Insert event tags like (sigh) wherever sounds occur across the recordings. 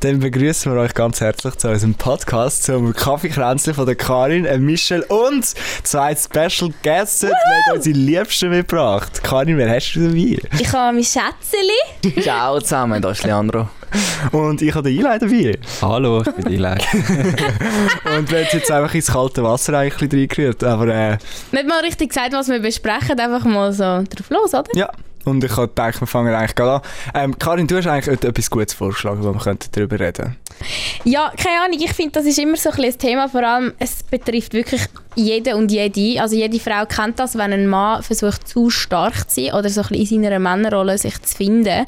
Dann begrüßen wir euch ganz herzlich zu unserem Podcast, zum Kaffeekränzchen von der Karin, äh Michelle und zwei Special Guests. Wir haben unsere Liebsten mitgebracht. Karin, wer hast du dabei? Ich habe mein Schätzeli. (laughs) Ciao zusammen, da ist Leandro. Und ich habe den Eli dabei. Hallo, ich bin Eli. (laughs) und wir haben jetzt einfach ins kalte Wasser eigentlich reingerührt, aber äh, Nicht mal richtig gesagt, was wir besprechen, einfach mal so drauf los, oder? ja. Und ich habe gedacht, wir fangen eigentlich gerade an. Ähm, Karin, du hast eigentlich etwas Gutes vorgeschlagen, wo wir darüber reden Ja, keine Ahnung, ich finde, das ist immer so ein, ein Thema, vor allem, es betrifft wirklich jeden und jede. Also jede Frau kennt das, wenn ein Mann versucht, zu stark zu sein oder so ein bisschen in seiner Männerrolle sich zu finden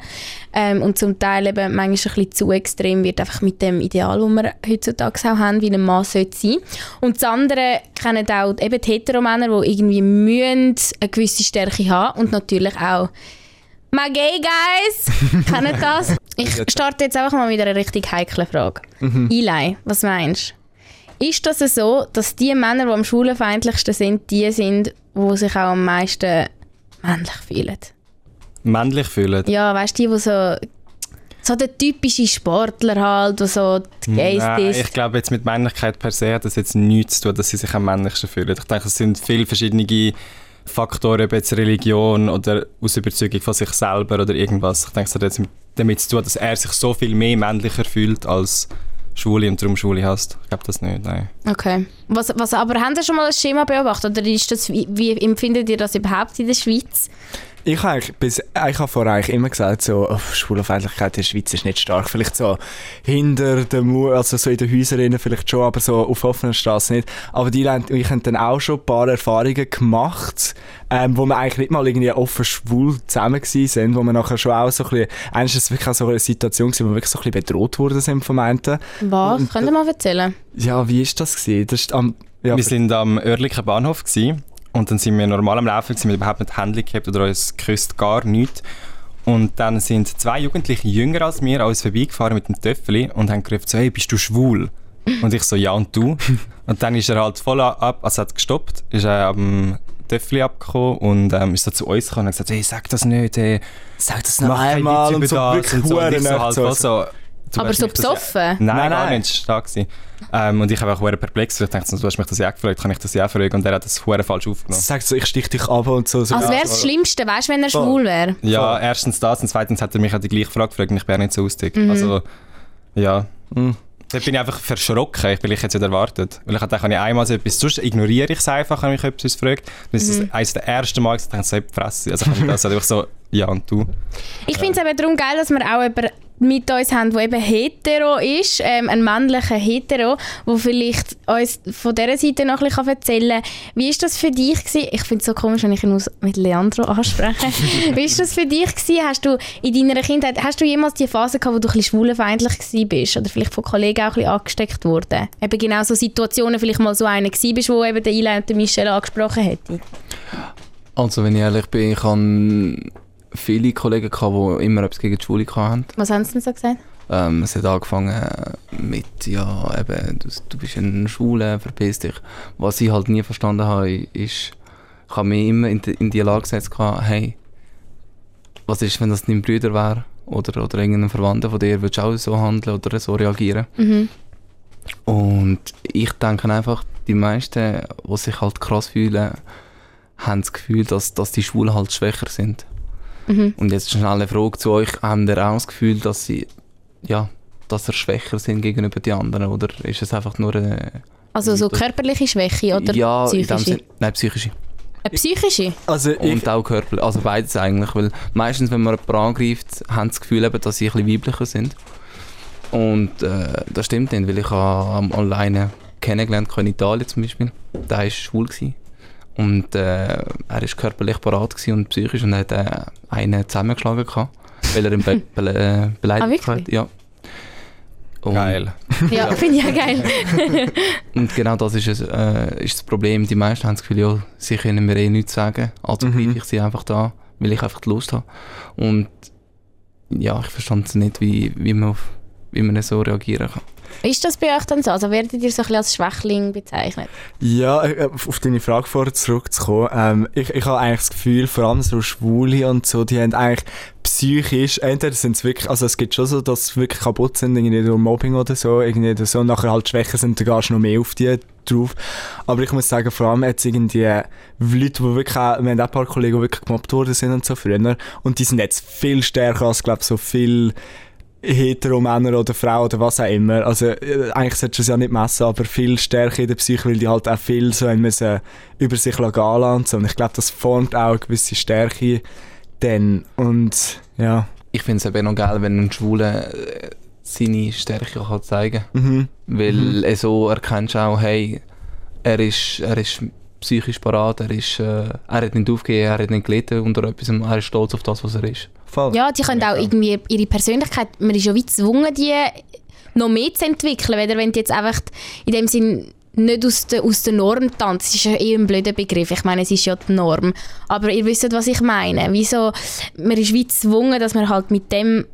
ähm, und zum Teil eben manchmal ein bisschen zu extrem wird, einfach mit dem Ideal, das wir heutzutage auch haben, wie ein Mann sollte sein. Und das andere kennen auch eben die Heteromänner, die irgendwie müssen eine gewisse Stärke haben und natürlich auch My gay guys, (laughs) kennen das? Ich starte jetzt einfach mal mit einer richtig heiklen Frage. Eli, was meinst du? Ist das so, dass die Männer, die am schwulenfeindlichsten sind, die sind, die sich auch am meisten männlich fühlen? Männlich fühlen? Ja, weißt du, die, die so, so der typische Sportler halt, der so Gays Nein, ist. ich glaube jetzt mit Männlichkeit per se hat das jetzt nichts zu tun, dass sie sich am männlichsten fühlen. Ich denke, es sind viele verschiedene Faktoren, ob jetzt Religion oder aus Überzeugung von sich selber oder irgendwas. Ich denke, es hat jetzt mit- damit zu tun, dass er sich so viel mehr männlicher fühlt als Schwule und darum Schwule hasst. Ich glaube das nicht, nein. Okay. Was, was, aber haben Sie schon mal ein Schema beobachtet? Oder ist das, wie, wie empfindet ihr das überhaupt in der Schweiz? Ich habe eigentlich bis, ich habe vorher eigentlich immer gesagt, so, oh, Schwulenfeindlichkeit in der Schweiz ist nicht stark. Vielleicht so hinter den Mauern, also so in den Häusern vielleicht schon, aber so auf offener Straße nicht. Aber die haben, ich habe dann auch schon ein paar Erfahrungen gemacht, ähm, wo wir eigentlich nicht mal irgendwie offen schwul zusammen gewesen sind, wo wir nachher schon auch so ein bisschen, eigentlich ist es wirklich auch so eine Situation gewesen, wo wir wirklich so ein bisschen bedroht worden sind vom einen. Was? Und- Könnt ihr mal erzählen? Ja, wie ist das gewesen? Das ist am, ja, wir sind am örtlichen Bahnhof gewesen, und dann sind wir normal am Laufen, gewesen, wir überhaupt nicht Handy gehabt oder uns geküsst, gar nichts. Und dann sind zwei Jugendliche jünger als wir an uns vorbeigefahren mit dem Töffeli und haben gerufen so, hey, bist du schwul? Und ich so, ja und du? (laughs) Und dann ist er halt voll ab, also hat gestoppt, ist er am Töffeli abgekommen und ähm, ist so zu uns gekommen und hat gesagt, hey, sag das nicht, hey, sag das Witz über und so wirklich und so. Und ich so halt voll so, du Aber so das ja- besoffen? Nein, Nein, gar nein. nicht, stark gewesen. Ähm, und ich habe auch hure perplex, ich dachte, du hast mich das ja gefragt, kann ich das ja fragen? Und er hat das hure falsch aufgenommen. Sagt so, ich stich dich ab und so. so Als wäre das Schlimmste, weißt du, wenn er schwul wäre? Ja, erstens das und zweitens hat er mich auch die gleiche Frage gefragt und ich bin nicht so ausgetickt. Also, ja. Mhm. Da bin ich einfach verschrocken, ich bin ich jetzt nicht erwartet. Weil ich dachte, ich einmal so etwas, sonst ignoriere ich es einfach, wenn mich etwas fragt. Das ist eines der ersten Mal, dass ich dachte, so, Fresse. Also ich das halt einfach so, ja und du. Ich finde es eben darum geil, dass wir auch jemanden mit uns haben, der eben hetero ist, ähm, ein männlicher Hetero, der vielleicht uns von dieser Seite noch ein bisschen erzählen kann. Wie ist das für dich gewesen? Ich finde es so komisch, wenn ich ihn mit Leandro anspreche. (laughs) Wie ist das für dich gewesen? Hast du in deiner Kindheit, hast du jemals die Phase gehabt, wo du ein bisschen schwulenfeindlich bist? Oder vielleicht von Kollegen auch ein bisschen angesteckt worden? Eben genau so Situationen, vielleicht mal so eine gewesen bist, wo eben der Ila und der Michelle angesprochen hätte. Also, wenn ich ehrlich bin, ich habe viele Kollegen, gehabt, die immer etwas gegen die Schwule hatten. Was haben sie denn so gesagt? Ähm, es hat angefangen mit, ja, eben, du, du bist ein Schwule, verpiss dich. Was ich halt nie verstanden habe, ist, ich habe mich immer in die, in die Lage gesetzt, hey, was ist, wenn das dein Bruder wäre? Oder, oder irgendein Verwandter von dir, würdest du auch so handeln oder so reagieren? Mhm. Und ich denke einfach, die meisten, die sich halt krass fühlen, haben das Gefühl, dass, dass die Schwulen halt schwächer sind. Mhm. Und jetzt schnell eine Frage zu euch. Haben ihr auch das Gefühl, dass sie, ja, dass ihr schwächer sind gegenüber den anderen? Oder ist es einfach nur eine... Also so körperliche Schwäche oder ja, in dem psychische? Sinn, nein, psychische. Eine psychische? Also ich, Und auch körperlich. Also beides eigentlich. Weil meistens, wenn man jemanden angreift, haben sie das Gefühl, eben, dass sie ein bisschen weiblicher sind. Und äh, das stimmt nicht, weil ich habe alleine kennengelernt habe in Italien zum Beispiel. Der war schwul. Gewesen. Und äh, er war körperlich parat und psychisch und hat äh, einen zusammengeschlagen, gehabt, weil er ihn be (laughs) be äh, beleidigt Ah, hat. Ja. Und, Geil. Ja, finde ich ja geil. (laughs) Und genau das ist, es, äh, ist das Problem. Die meisten haben das Gefühl, ja, sie können mir eh nichts sagen. Also Mhm. greife ich sie einfach da, weil ich einfach die Lust habe. Und ja, ich verstand nicht, wie, wie, man auf, wie man so reagieren kann. Ist das bei euch dann so? Also werdet ihr so ein bisschen als Schwächling bezeichnet? Ja, äh, auf deine Frage vorher zurückzukommen. Ähm, ich, ich habe eigentlich das Gefühl, vor allem so Schwule und so, die haben eigentlich psychisch, entweder sind es wirklich, also es gibt schon so, dass sie wirklich kaputt sind, irgendwie durch Mobbing oder so, irgendwie so, und nachher halt schwächer sind, dann gehst du noch mehr auf die drauf. Aber ich muss sagen, vor allem jetzt irgendwie Leute, die wirklich auch, wir haben auch ein paar Kollegen, die wirklich gemobbt worden sind und so früher, und die sind jetzt viel stärker als, glaube so viel hetero Männer oder Frauen oder was auch immer. Also äh, eigentlich solltest du es ja nicht messen, aber viel stärker in der Psyche, weil die halt auch viel so müssen über sich gehen lassen und so. Und ich glaube, das formt auch eine gewisse Stärke dann. Und ja. Ich finde es eben noch geil, wenn ein Schwuler äh, seine Stärke kann zeigen kann. Mhm. Weil Mhm. so erkennst du auch, hey, er ist, er ist psychisch parat, er, ist, äh, er hat nicht aufgegeben, er hat nicht gelitten unter etwas, er ist stolz auf das, was er ist. Voll. Ja, die können auch irgendwie ihre Persönlichkeit, man ist ja wie gezwungen, die noch mehr zu entwickeln, weder wenn die jetzt einfach in dem Sinn nicht aus der, aus der Norm tanzt. Das ist ja eh ein blöder Begriff. Ich meine, es ist ja die Norm. Aber ihr wisst, was ich meine. Wieso, man ist wie gezwungen, dass man halt mit dem,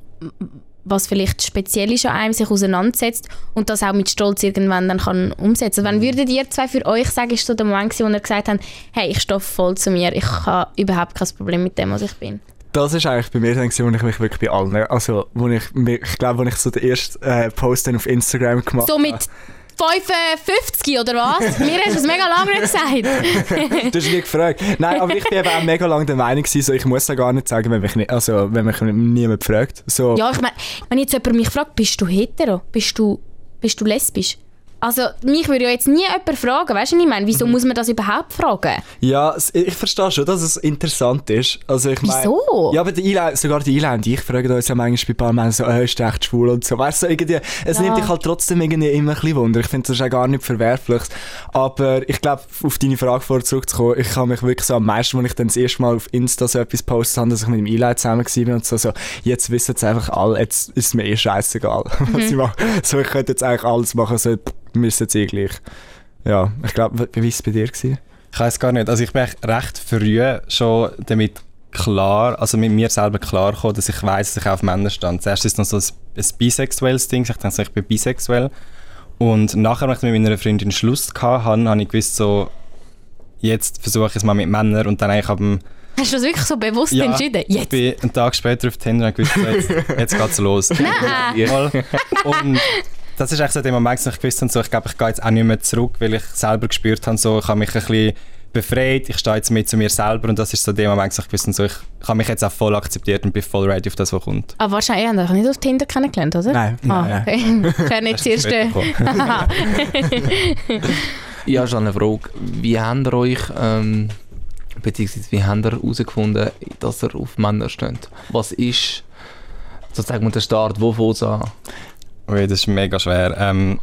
was vielleicht speziell ist an einem, sich auseinandersetzt und das auch mit Stolz irgendwann dann kann umsetzen. Wann würdet ihr zwei für euch sagen, ist so der Moment gewesen, wo ihr gesagt habt, hey, ich stehe voll zu mir, ich habe überhaupt kein Problem mit dem, was ich bin? Das ist eigentlich bei mir dann, gewesen, wo ich mich wirklich bei allen, also wo ich, ich glaube, wo ich so den ersten äh, Post dann auf Instagram gemacht So mit 55 oder was? (laughs) Mir hast du es mega lange gesagt. (laughs) Du hast nie gefragt. Nein, aber ich bin eben auch mega lange der Meinung gewesen, so, ich muss ja gar nicht sagen, wenn mich, nicht, also, wenn mich niemand fragt. So, Ja, ich meine, wenn jetzt jemand mich fragt, bist du hetero? Bist du, bist du lesbisch? Also, mich würde ja jetzt nie jemand fragen, weißt du, ich meine? Wieso muss man das überhaupt fragen? Ja, ich verstehe schon, dass es interessant ist. Also ich mein, Wieso? Ja, aber die Eile, sogar die und ich fragen uns ja manchmal bei ein paar Männern so, äh, ist echt schwul und so. Weißt du, irgendwie, es Ja. nimmt dich halt trotzdem irgendwie immer ein bisschen Wunder. Ich finde, das ist auch gar nicht verwerflich. Aber ich glaube, auf deine Frage vorher zurückzukommen, ich habe mich wirklich so am meisten, als ich dann das erste Mal auf Insta so etwas postet habe, dass ich mit dem Eile zusammen war und so, so, jetzt wissen es einfach alle, jetzt ist es mir eh scheißegal, (laughs) was ich mache. So, ich könnte jetzt eigentlich alles machen, so, mir ist jetzt eh gleich. Ja, ich glaube, wie war es bei dir? Gewesen? Ich weiß gar nicht. Also ich bin echt recht früh schon damit klar, also mit mir selber klar gekommen, dass ich weiß, dass ich auf Männer stand. Zuerst ist es noch so ein, ein bisexuelles Ding. Ich dachte, so, ich bin bisexuell. Und nachher, als ich mit meiner Freundin Schluss hatte, habe ich gewusst, so, jetzt versuche ich es mal mit Männern und dann eigentlich ab dem Hast du das wirklich so bewusst entschieden? ich Jetzt? bin einen Tag später auf Tinder und gewusst, so, jetzt, jetzt geht's los. (laughs) Nein. Und das ist echt so der Moment, wo ich gewusst habe, so, ich glaube, ich gehe jetzt auch nicht mehr zurück, weil ich selber gespürt habe, so, ich habe mich ein bisschen befreit, ich stehe jetzt mit zu mir selber und das ist so der Moment, wo ich gewusst habe, so, ich, ich habe mich jetzt auch voll akzeptiert und bin voll ready auf das, was kommt. Aber wahrscheinlich, ihr habt euch nicht auf Tinder kennengelernt, oder? Nein, Ah, nein, okay. (laughs) (laughs) Ich habe nicht das erste... Ich habe (laughs) schon eine Frage. Wie habt ihr euch, ähm, beziehungsweise wie habt ihr herausgefunden, dass ihr auf Männer steht? Was ist sozusagen der Start? Wo fängt es an? Ui, das ist mega schwer. Ähm,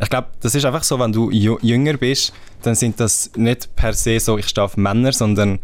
ich glaube, das ist einfach so, wenn du jünger bist, dann sind das nicht per se so, ich stehe auf Männer, sondern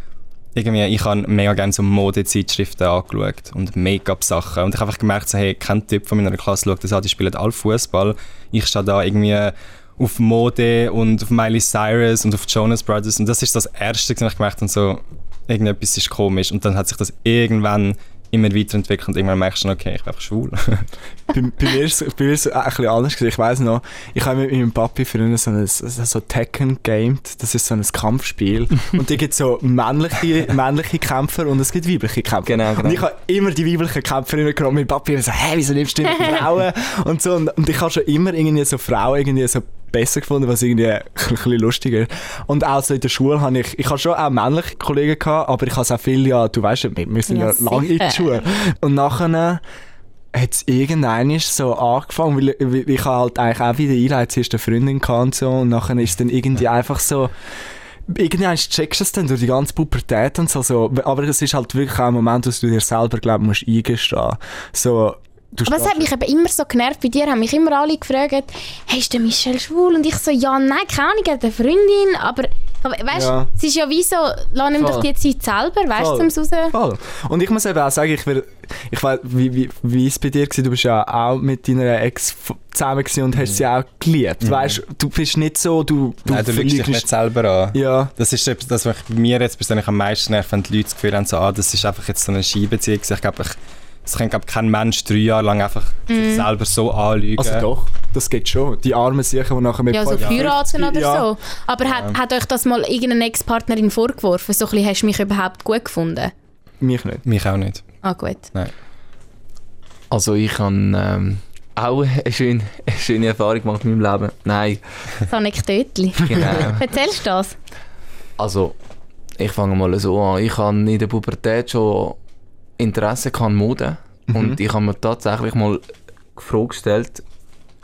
irgendwie, ich habe mega gerne so Modezeitschriften angeschaut und Make-up-Sachen. Und ich habe einfach gemerkt, so, hey, kein Typ von meiner Klasse schaut das an, die spielen alle Fußball. Ich stehe da irgendwie auf Mode und auf Miley Cyrus und auf Jonas Brothers. Und das ist das Erste, was ich gemerkt habe, so, irgendetwas ist komisch. Und dann hat sich das irgendwann immer weiterentwickelt und irgendwann merkst du, okay, ich bin einfach schwul. (laughs) bei, bei mir ist es bei mir ist es ein bisschen anders. gewesen. Ich weiß noch, ich habe mit meinem Papi früher so ein so Tekken gamed. Das ist so ein Kampfspiel. (laughs) und da gibt es so männliche, männliche Kämpfer und es gibt weibliche Kämpfer. Genau, genau. Und ich habe immer die weiblichen Kämpferinnen genommen. Mein Papi immer so, hä, wieso nimmst du die Frauen? (laughs) und so. Und, und ich habe schon immer irgendwie so Frauen irgendwie so besser gefunden, was irgendwie ein bisschen lustiger ist. Und auch so in der Schule habe ich, ich habe schon auch männliche Kollegen gehabt, aber ich habe auch viele, ja, du weißt, wir müssen ja, Ja, lange in die. Schule. Und nachher hat es irgendwann so angefangen, weil weil ich habe halt eigentlich auch wieder Einleitung zuerst eine Freundin gehabt und so und nachher ist dann irgendwie einfach so irgendwann checkst du es dann durch die ganze Pubertät und so, so aber es ist halt wirklich auch ein Moment, wo du dir selber glaub, musst eingestehen so, Aber es hat mich eben immer so genervt. Bei dir haben mich immer alle gefragt, hey, ist der Michel schwul? Und ich so, ja, nein, keine Ahnung, er hat eine Freundin, aber, aber weißt du, Ja. es ist ja wie so, lass ihm doch die Zeit selber, weißt du, zum raus... Voll. Und ich muss eben auch sagen, ich, will, ich weiß, wie, wie, wie es bei dir war, du bist ja auch mit deiner Ex zusammen und hast sie auch geliebt. Weißt du, bist nicht so, du, du Nein, du lügst dich nicht selber an. Ja, Das ist etwas, das mich bei mir jetzt persönlich am meisten nervt, wenn die Leute das Gefühl haben, so, ah, das ist einfach jetzt so eine Skibeziehung. Ich glaube, ich, es kann glaub, kein Mensch drei Jahre lang einfach sich Mhm. selber so anlügen. Also doch, das geht schon. Die armen sicher, die nachher mit Ja, so 50, heiraten oder ja. so. Aber hat, hat euch das mal irgendeine Ex-Partnerin vorgeworfen? So ein bisschen, hast du mich überhaupt gut gefunden? Mich nicht. Mich auch nicht. Ah, gut. Also ich habe ähm, auch eine schöne, eine schöne Erfahrung gemacht in meinem Leben. Nein, So Anekdötli. genau. (laughs) Erzählst du das? Also, ich fange mal so an. Ich habe in der Pubertät schon Interesse an Mode. Und ich habe mir tatsächlich mal die Frage gestellt,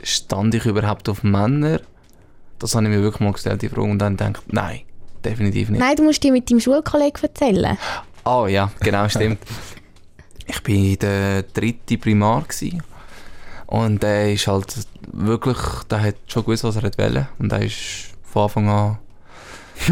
stand ich überhaupt auf Männer? Das habe ich mir wirklich mal gestellt, die Frage. Und dann gedacht, nein, definitiv nicht. Nein, du musst dir mit deinem Schulkollegen erzählen. Ah ja, genau, stimmt. ich war in der dritten Primar. Gewesen. Und der ist halt wirklich, der hat schon gewusst, was er wollte. Und der ist von Anfang an,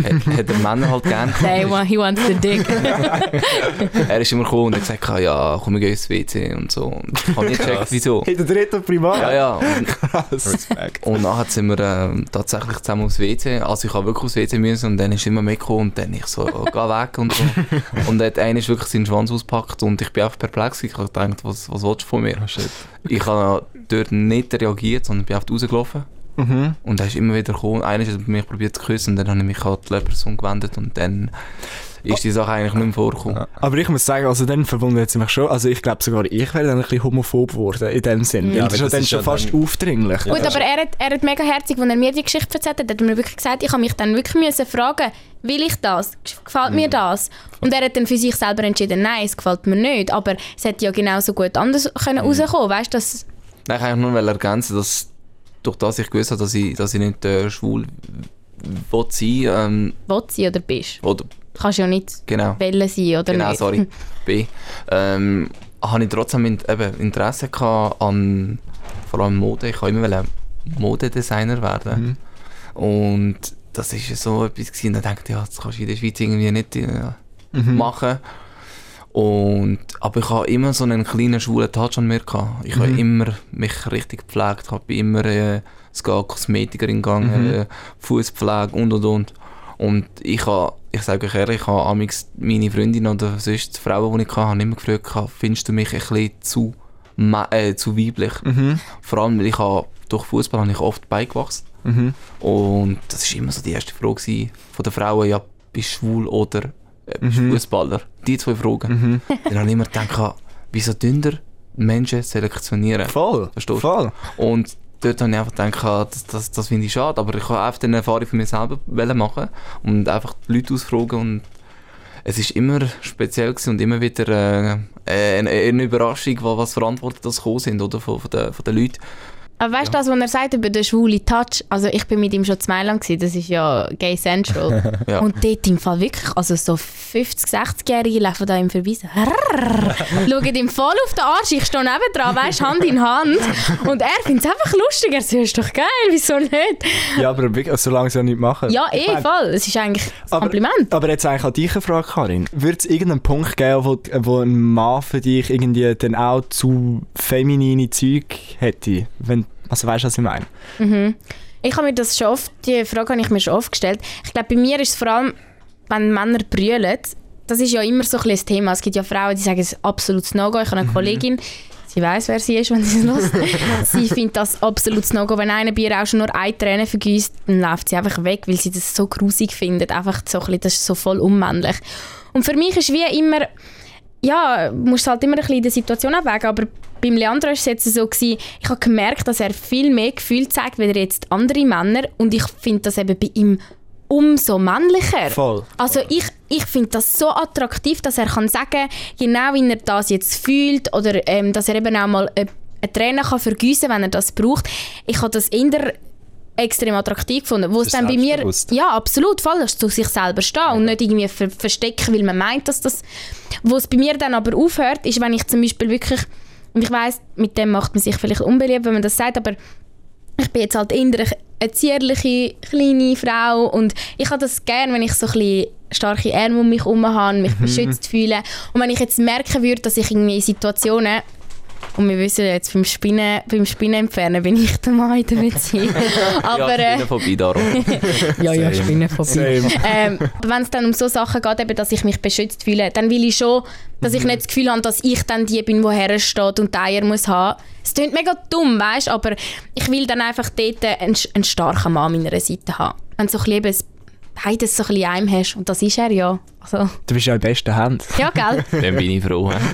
hat, hat er Männer halt gerne Hey, wa- he wants the dick. (laughs) Er ist immer gekommen und hat gesagt, ja, komm, wir gehen ins WC und so. Und ich habe nicht gecheckt, wieso. In der dritten Primar? Ja, ja. Und, (laughs) Respekt. und nachher sind wir ähm, tatsächlich zusammen aufs WC. Also ich habe wirklich aufs WC müssen und dann ist er immer mitgekommen und dann ich so, oh, geh weg und so. (laughs) Und dann hat einer wirklich seinen Schwanz ausgepackt und ich bin einfach perplex. Ich habe gedacht, was, was willst du von mir? Oh, shit. Ich habe dort nicht reagiert, sondern bin einfach rausgelaufen. Mhm. Und er ist immer wieder gekommen. Einer hat mich probiert zu küssen und dann habe ich mich an die Person gewendet und dann ist die Sache eigentlich nicht mehr vorgekommen. Ja. Aber ich muss sagen, also dann verwundert es mich schon. Also ich glaube sogar, ich wäre dann ein bisschen homophob geworden in dem Sinn. Ja, Weil das ist ja dann schon ja fast dann- aufdringlich. Gut, aber er hat, er hat mega herzig, als er mir die Geschichte erzählt hat, hat er mir wirklich gesagt, ich habe mich dann wirklich müssen fragen, will ich das? Gefällt mir das? Und er hat dann für sich selber entschieden, nein, es gefällt mir nicht. Aber es hätte ja genauso gut anders können rauskommen weißt du, das... Nein, ich wollte nur ergänzen, dass durch das ich gewusst habe, dass ich, dass ich nicht äh, schwul will sein ähm, Will sie oder bist. oder Du kannst ja nicht genau, Welle sein oder genau, nicht. sorry, (laughs) B, ähm, habe ich trotzdem in, eben Interesse gehabt an vor allem Mode. Ich wollte immer Modedesigner werden und das ist so etwas gewesen, und dann dachte ich, ja, das kannst du in der Schweiz irgendwie nicht äh, Mhm. machen. Und, aber ich habe immer so einen kleinen schwulen Touch an mir gehabt. Ich habe Mhm. immer mich richtig gepflegt, bin immer äh, sogar Kosmetikerin gegangen, Mhm. äh, Fußpflege und und und. Und ich habe, ich sage euch ehrlich, ich habe amigs meine Freundin oder sonst die Frauen, die ich hatte, haben immer gefragt, findest du mich ein bisschen zu, äh, zu weiblich? Mhm. Vor allem, weil ich habe, durch Fußball habe ich oft beigewachsen. Mhm. Und das war immer so die erste Frage von den Frauen, ja, bist du schwul oder äh, bist Mhm. Fußballer? Die zwei Fragen. Mhm. Dann habe ich immer gedacht, wieso dünder Menschen selektionieren? Voll. Verstehst? Voll. Und dort habe ich einfach gedacht, das, das, das finde ich schade, aber ich wollte einfach eine Erfahrung für mich selber machen und einfach die Leute ausfragen und es ist immer speziell und immer wieder äh, eine, eine Überraschung, wa- was für Antworten das gekommen sind oder, von, von, den, von den Leuten. Aber weißt du, das, was er sagt über den schwulen Touch? Also ich bin mit ihm schon Mailand, gewesen, das ist ja Gay Central. (laughs) Ja. Und dort im Fall wirklich, also so 50, 60-Jährige laufen da so rrrr, schauen ihm voll auf den Arsch, ich stehe nebendran, weißt Hand in Hand. Und er findet es einfach lustig, er sagt, ist doch geil, wieso nicht? Ja, aber wirklich, solange sie ja nicht machen. Ja, eh, voll, es ist eigentlich ein Aber- Kompliment. Aber jetzt eigentlich an dich eine Frage, Karin. Würde es irgendeinen Punkt geben, wo, wo ein Mann für dich irgendwie dann auch zu feminine Zeug hätte? Wenn, also weißt du, was ich meine? Mhm. Ich habe mir das schon oft, die Frage habe ich mir schon oft gestellt. Ich glaube, bei mir ist es vor allem, wenn Männer brüllen, das ist ja immer so ein das Thema. Es gibt ja Frauen, die sagen, es ist absolutes No-Go. Ich habe eine Kollegin, sie weiß, wer sie ist, wenn sie es hört. (laughs) sie findet das absolutes No-Go. Wenn einer bei ihr auch schon nur eine Träne vergießt, dann läuft sie einfach weg, weil sie das so grusig findet. Einfach so ein bisschen, das ist so voll unmännlich. Und für mich ist wie immer, ja, musst halt immer ein bisschen in der Situation abwägen, aber beim Leandro war es jetzt so, gewesen, ich habe gemerkt, dass er viel mehr Gefühl zeigt, wie jetzt andere Männer und ich finde das eben bei ihm umso männlicher. Voll. Also ich, ich finde das so attraktiv, dass er kann sagen, genau wie er das jetzt fühlt oder ähm, dass er eben auch mal eine, eine Träne kann vergiessen, wenn er das braucht. Ich habe das eher extrem attraktiv gefunden. Wo es dann bei mir, ja absolut, voll, dass zu sich selber stehen und nicht irgendwie ver verstecken, weil man meint, dass das, wo es bei mir dann aber aufhört, ist, wenn ich zum Beispiel wirklich, und ich weiß, mit dem macht man sich vielleicht unbeliebt, wenn man das sagt, aber ich bin jetzt halt eher eine zierliche, kleine Frau und ich habe das gerne, wenn ich so ein bisschen starke Arme um mich herum habe, mich beschützt fühle. Und wenn ich jetzt merken würde, dass ich irgendwie in Situationen Und wir wissen jetzt, beim Spinnen, beim Spinnen entfernen bin ich der Mann in der Beziehung. (laughs) Aber, ja, bin vorbei, darum. (laughs) ja, ja. Spinnen vorbei. Ähm, wenn es dann um so Sachen geht, eben, dass ich mich beschützt fühle, dann will ich schon, dass ich nicht das Gefühl habe, dass ich dann die bin, die hersteht und die Eier muss haben. Es klingt mega dumm, weißt aber ich will dann einfach dort einen, einen starken Mann an meiner Seite haben. Wenn du so ein bisschen beides so ein bisschen in einem hast. Und das ist er ja. Also, Du bist ja in besten Händen. ja, gell? (laughs) Dann bin ich froh. (laughs)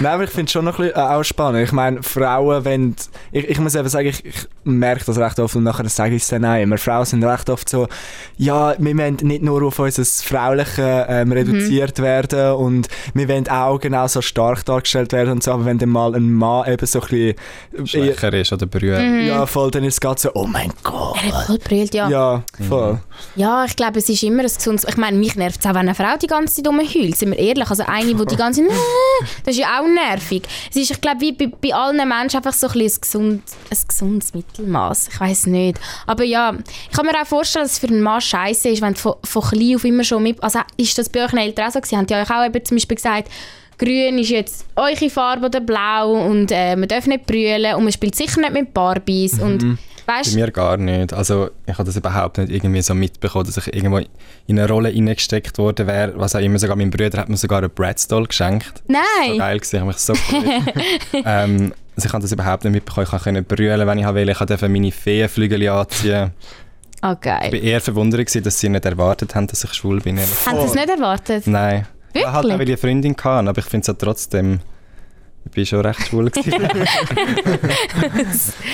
Nein, aber ich finde es schon noch ein bisschen, äh, auch spannend. Ich meine, Frauen, wenn. Ich, ich muss eben sagen, ich, ich merke das recht oft und nachher sage ich es dann auch immer. Frauen sind recht oft so, ja, wir wollen nicht nur auf unser Frauliche ähm, reduziert werden und wir wollen auch genauso stark dargestellt werden und so, aber wenn dann mal ein Mann eben so ein bisschen. Schwächer ist oder berührt. Ja, voll, dann ist es gerade so, oh mein Gott. Er hat voll brüllt, ja. Ja, voll. Ja, ich glaube, es ist immer ein gesundes... Ich meine, mich nervt es auch, wenn eine Frau die ganze Zeit rumheult, sind wir ehrlich. Also eine, die die ganze Zeit... (laughs) Das ist ja auch nervig. Es ist, ich glaube, wie bei, bei allen Menschen einfach so ein, ein, gesund, ein gesundes Mittelmaß. Ich weiß nicht. Aber ja, ich kann mir auch vorstellen, dass es für einen Mann scheiße ist, wenn du von, von klein auf immer schon mit... Also ist das bei euch Eltern auch so gewesen? Habt ihr euch auch eben zum Beispiel gesagt, Grün ist jetzt eure Farbe oder blau und äh, man darf nicht brüllen und man spielt sicher nicht mit Barbies und Bei weißt mir gar nicht. Also ich habe das überhaupt nicht irgendwie so mitbekommen, dass ich irgendwo in eine Rolle reingesteckt worden wäre. Was auch immer, sogar mein Bruder hat mir sogar einen Bratz Doll geschenkt. So Nein! geil gewesen, ich habe mich so gefreut. (laughs) ähm, also ich habe das überhaupt nicht mitbekommen. Ich konnte brüllen, wenn ich wollte. Ich durfte meine Feenflügel anziehen. Okay. Ich war eher verwundert, gewesen, dass sie nicht erwartet haben, dass ich schwul bin. Haben sie es nicht erwartet? Nein. Ich hatte halt auch, Wirklich? eine Freundin hatte, aber ich finde es ja trotzdem... Ich bin schon recht schwul gewesen. (laughs)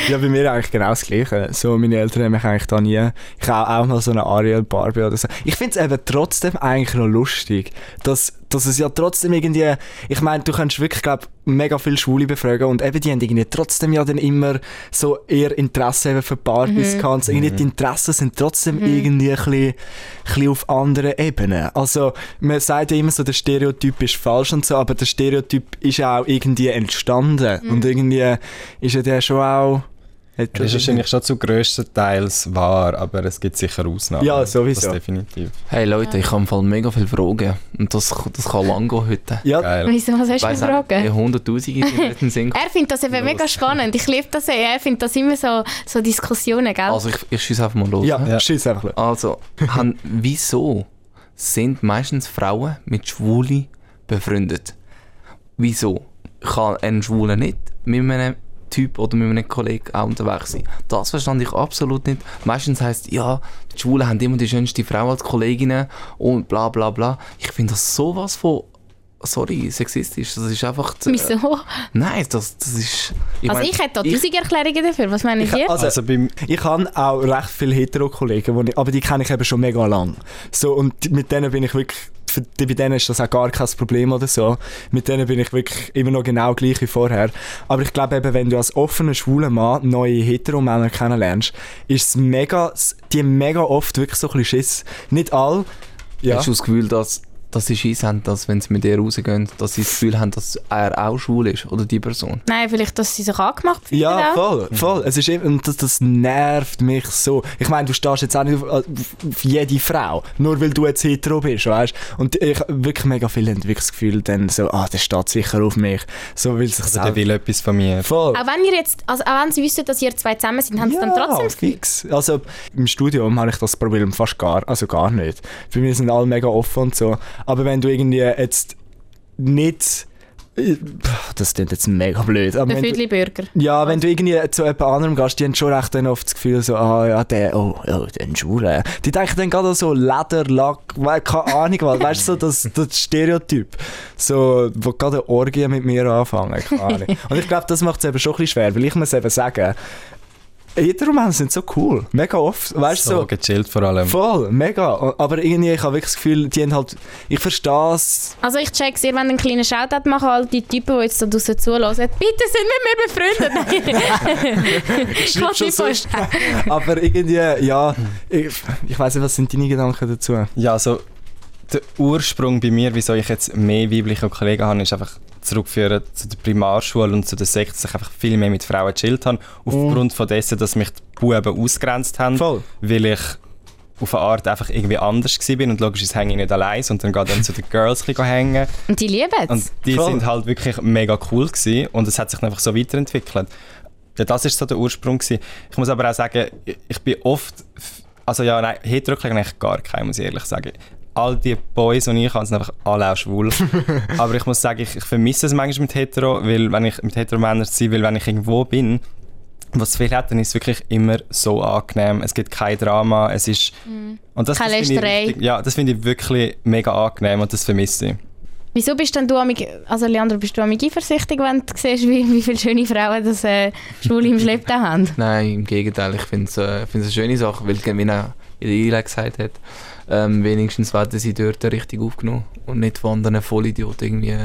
Ja, bei mir eigentlich genau das Gleiche. So, meine Eltern haben mich eigentlich da nie... Ich habe auch mal so eine Ariel Barbie oder so. Ich finde es eben trotzdem eigentlich noch lustig, dass, dass es ja trotzdem irgendwie... Ich meine, du kannst wirklich, glaube mega viele Schwule befragen und eben die haben irgendwie trotzdem ja dann immer so eher Interesse eben für Barbies gehabt. Und so irgendwie die Interessen sind trotzdem irgendwie ein bisschen, ein bisschen auf anderen Ebenen. Also, man sagt ja immer so, der Stereotyp ist falsch und so, aber der Stereotyp ist ja auch irgendwie entstanden. Und irgendwie ist ja der schon auch... hat Das ist wahrscheinlich schon zu grösstenteils wahr, aber es gibt sicher Ausnahmen. Ja, sowieso. Das definitiv. Hey Leute, ich habe im Fall mega viele Fragen. Und das, das kann lang gehen heute. Ja, Geil. Wieso, was hast du für Fragen? Hunderttausende sind in Sinn. (laughs) Er findet das eben mega spannend. Ich liebe das. Er findet das immer so, so Diskussionen, gell? Also ich, ich schieße einfach mal los. ja, ne? ja. schieß einfach. los. Also, han, wieso sind meistens Frauen mit Schwulen befreundet? Wieso kann ein Schwuler nicht mit einem Typ oder mit einem Kollegen auch unterwegs sein? Das verstand ich absolut nicht. Meistens heisst ja, die Schwulen haben immer die schönste Frau als Kolleginnen und bla bla bla. Ich finde das sowas von sorry, sexistisch. Das ist einfach. äh, Wieso? Nein, das, das ist. Ich Also mein, ich hätte da tausend Erklärungen dafür. Was meinen Ich, ihr? also, Also beim, ich habe auch recht viele Hetero-Kollegen, ich- aber die kenne ich eben schon mega lang. So, und mit denen bin ich wirklich, für, bei denen ist das auch gar kein Problem oder so. Mit denen bin ich wirklich immer noch genau gleich wie vorher. Aber ich glaube eben, wenn du als offener schwuler Mann neue Hetero-Männer kennenlernst, ist es mega, die mega oft wirklich so ein bisschen Schiss. Nicht all. Ja. Hast du das Gefühl, dass, dass sie Schiss haben, dass wenn sie mit dir rausgehen, dass sie das Gefühl haben, dass er auch schwul ist oder die Person? Nein, vielleicht, dass sie sich angemacht fühlen. Ja, auch. voll, voll. Es ist eben, und das, das nervt mich so. Ich meine, du stehst jetzt auch nicht auf, auf auf jede Frau, nur weil du jetzt hetero bist, weißt Und ich wirklich mega viele haben wirklich das Gefühl, dann so, ah, der steht sicher auf mich. So will sich also der will etwas von mir. Voll. Auch wenn ihr jetzt, also auch wenn sie wissen, dass ihr zwei zusammen sind, haben sie dann trotzdem das Gefühl. fix. Also im Studium habe ich das Problem fast gar, also gar nicht. Für mich sind alle mega offen und so. Aber wenn du irgendwie jetzt nicht das klingt jetzt mega blöd. Aber Der wenn du- Füdli-Bürger. Ja, wenn du irgendwie zu jemand anderem gehst, die haben schon recht dann oft das Gefühl, so, ah ja, der, oh, oh der ist schwul. äh. Die denken dann gerade so Leder, Lack, keine Ahnung was, weißt du, so das, das Stereotyp. So, wo gerade eine Orgie mit mir anfangen, keine Ahnung. Und ich glaube, das macht es eben schon ein bisschen schwer, weil ich muss eben sagen, Hetero-Männer sind so cool, mega oft, weißt du, So so, gechillt vor allem. voll, mega. Aber irgendwie, ich habe wirklich das Gefühl, die haben halt, ich verstehe es, Also ich check ihr, wenn einen kleinen Shoutout machen, all die Typen, die jetzt da draussen zuhören, bitte sind wir mit befreundet. (laughs) Nein. ich kann schon nicht so aber irgendwie, ja, ich, ich weiß nicht, was sind deine Gedanken dazu? Ja, also der Ursprung bei mir, wieso ich jetzt mehr weibliche Kollegen habe, ist einfach zurückführen zu der Primarschule und zu der Sekte, dass ich einfach viel mehr mit Frauen gechillt habe, aufgrund von dessen, dass mich die Buben ausgrenzt haben, Voll. weil ich auf eine Art einfach irgendwie anders bin und logisch ist hänge ich nicht allein, sondern gehe dann zu den Girls hängen. (laughs) Und die lieben es. Und die Voll. sind halt wirklich mega cool gewesen und es hat sich dann einfach so weiterentwickelt. Ja, das ist so der Ursprung gewesen. Ich muss aber auch sagen, ich- ich bin oft, also ja, nein, hetero klingt eigentlich gar kein, muss ich ehrlich sagen. All die Boys, die ich sind einfach alle auch schwul. (laughs) aber ich muss sagen, ich, ich vermisse es manchmal mit hetero, weil wenn ich mit hetero Männern sein, weil wenn ich irgendwo bin, was viel hat, dann ist es wirklich immer so angenehm. Es gibt kein Drama, es ist... Und das, Keine das finde ich Lästerei. richtig- Ja, das finde ich wirklich mega angenehm und das vermisse ich. Wieso bist denn du amig, also Leandro, bist du amig eifersüchtig, wenn du siehst, wie, wie viele schöne Frauen das äh, Schwule im Schlepptau haben? (laughs) Nein, im Gegenteil. Ich finde es äh, find's eine schöne Sache, weil, wie er in der Eile gesagt hat, ähm, wenigstens werden sie dort richtig aufgenommen und nicht von anderen Vollidioten irgendwie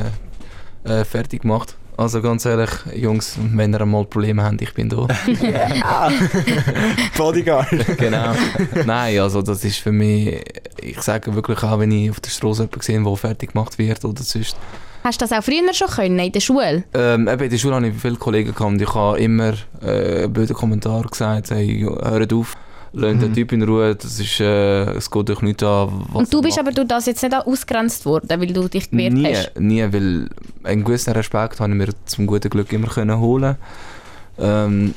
äh, fertig gemacht. Also ganz ehrlich, Jungs, wenn ihr einmal Probleme habt, ich bin da. (laughs) Bodyguard. genau. Nein, also das ist für mich, ich sage wirklich auch, wenn ich auf der Straße jemanden sehe, der fertig gemacht wird oder sonst. Hast du das auch früher schon können, in der Schule? Ähm, eben in der Schule hatte ich viele Kollegen gehabt und ich habe immer äh, blöde Kommentare gesagt, hey, hört auf, lasst den Typ in Ruhe, das ist, äh, es geht euch nicht an, was Und du bist macht. aber durch das jetzt nicht ausgrenzt worden, weil du dich gewehrt nie, hast? nie, weil einen gewissen Respekt habe ich mir zum guten Glück immer können holen ähm,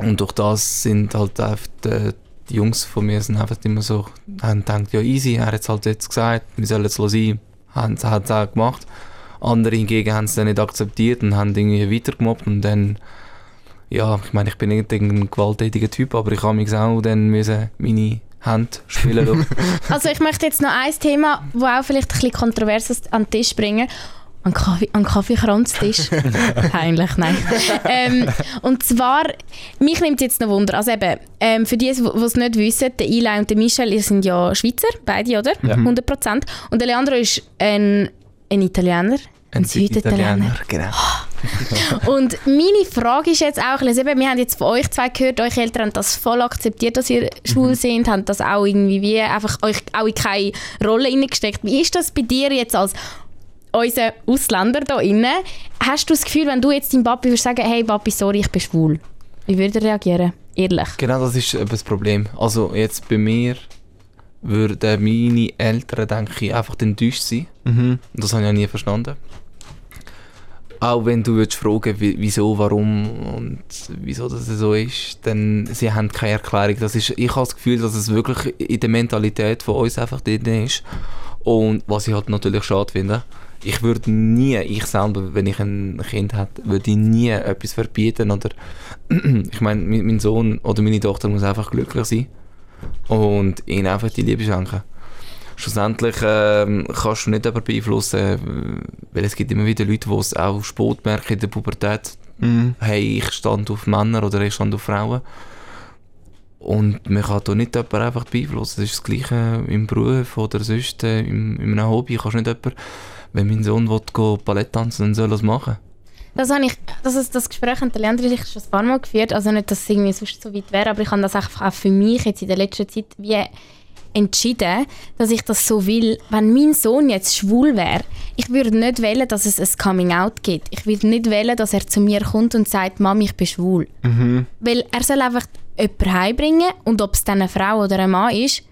und durch das sind halt einfach die, die Jungs von mir sind einfach immer so, haben gedacht, ja easy, er hat es halt jetzt gesagt, wir sollen es sein, haben hat es auch gemacht. Andere hingegen haben es dann nicht akzeptiert und haben irgendwie weitergemobbt und dann, ja, ich meine, ich bin nicht ein gewalttätiger Typ, aber ich habe mich auch dann müssen meine Hände spielen lassen. (laughs) Also ich möchte jetzt noch ein Thema, das auch vielleicht ein bisschen kontrovers ist, an den Tisch bringen. An den Kaffee, an Kaffeekranztisch. (laughs) Peinlich, nein. ähm, und zwar, mich nimmt jetzt noch Wunder. Also eben, ähm, für die, die es nicht wissen, der Eli und der Michel ihr sind ja Schweizer, beide, oder? 100%. Und der Leandro ist ein, ein Italiener. Ein Süditaliener. Genau. (laughs) Und meine Frage ist jetzt auch, eben, wir haben jetzt von euch zwei gehört, eure Eltern haben das voll akzeptiert, dass ihr schwul sind, haben das auch irgendwie wie einfach euch auch in keine Rolle hineingesteckt. Wie ist das bei dir jetzt als unser Ausländer da innen? Hast du das Gefühl, wenn du jetzt deinem Papi würdest sagen, hey Papi, sorry, ich bin schwul, wie würde er reagieren? Ehrlich. Genau, das ist eben das Problem. Also jetzt bei mir würden meine Eltern, denke ich, einfach enttäuscht sein. Mhm. Und das habe ich auch nie verstanden. Auch wenn du würdest fragen, wie- wieso, warum und wieso das so ist, dann sie haben keine Erklärung. Das ist, ich habe das Gefühl, dass es wirklich in der Mentalität von uns einfach drin ist. Und was ich halt natürlich schade finde, ich würde nie, ich selber, wenn ich ein Kind hätte, würde ich nie etwas verbieten oder (clears throat) ich meine, mein, mein Sohn oder meine Tochter muss einfach glücklich sein und ihnen einfach die Liebe schenken. Schlussendlich ähm, kannst du nicht aber beeinflussen, weil es gibt immer wieder Leute, die es auch spät merken in der Pubertät, Mhm. hey, ich stand auf Männer oder ich stand auf Frauen. Und man kann da nicht jemanden einfach beeinflussen. Das ist das Gleiche im Beruf oder sonst äh, im, in einem Hobby. Kannst nicht jemanden, wenn mein Sohn will, go Ballett tanzen dann soll er es machen. Das, habe ich, das, ist, das Gespräch mit der Leandro ich schon ein paar Mal geführt. Also nicht, dass es irgendwie sonst so weit wäre, aber ich habe das einfach auch für mich jetzt in der letzten Zeit wie entschieden, dass ich das so will. Wenn mein Sohn jetzt schwul wäre, ich würde nicht wählen, dass es ein Coming-out gibt. Ich würde nicht wählen, dass er zu mir kommt und sagt, Mami, ich bin schwul. Mhm. Weil er soll einfach jemanden heimbringen und ob es dann eine Frau oder ein Mann ist,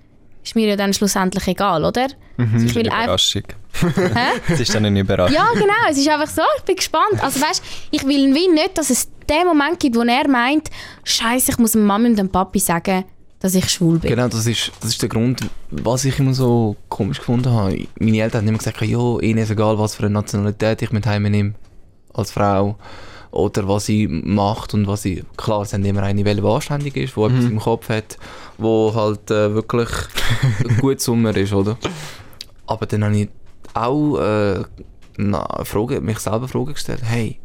ist mir ja dann schlussendlich egal, oder? Also ich will einfach... Überraschung. (laughs) Es ist dann eine Überraschung. Ja, genau. Es ist einfach so. Ich bin gespannt. Also weißt, ich will wie nicht, dass es den Moment gibt, wo er meint, Scheiße, ich muss dem Mami und dem Papi sagen, dass ich schwul bin. Genau, das ist, das ist der Grund, was ich immer so komisch gefunden habe. Meine Eltern haben immer gesagt, ja, ihnen ist egal, was für eine Nationalität ich mit heimnehme als Frau. Oder was sie macht und was sie... Klar, sie haben immer eine, die anständig ist, die etwas im Kopf hat, wo halt äh, wirklich (laughs) gut Sommer ist, oder? Aber dann habe ich auch äh, na, Frage, mich selber Fragen gestellt, hey,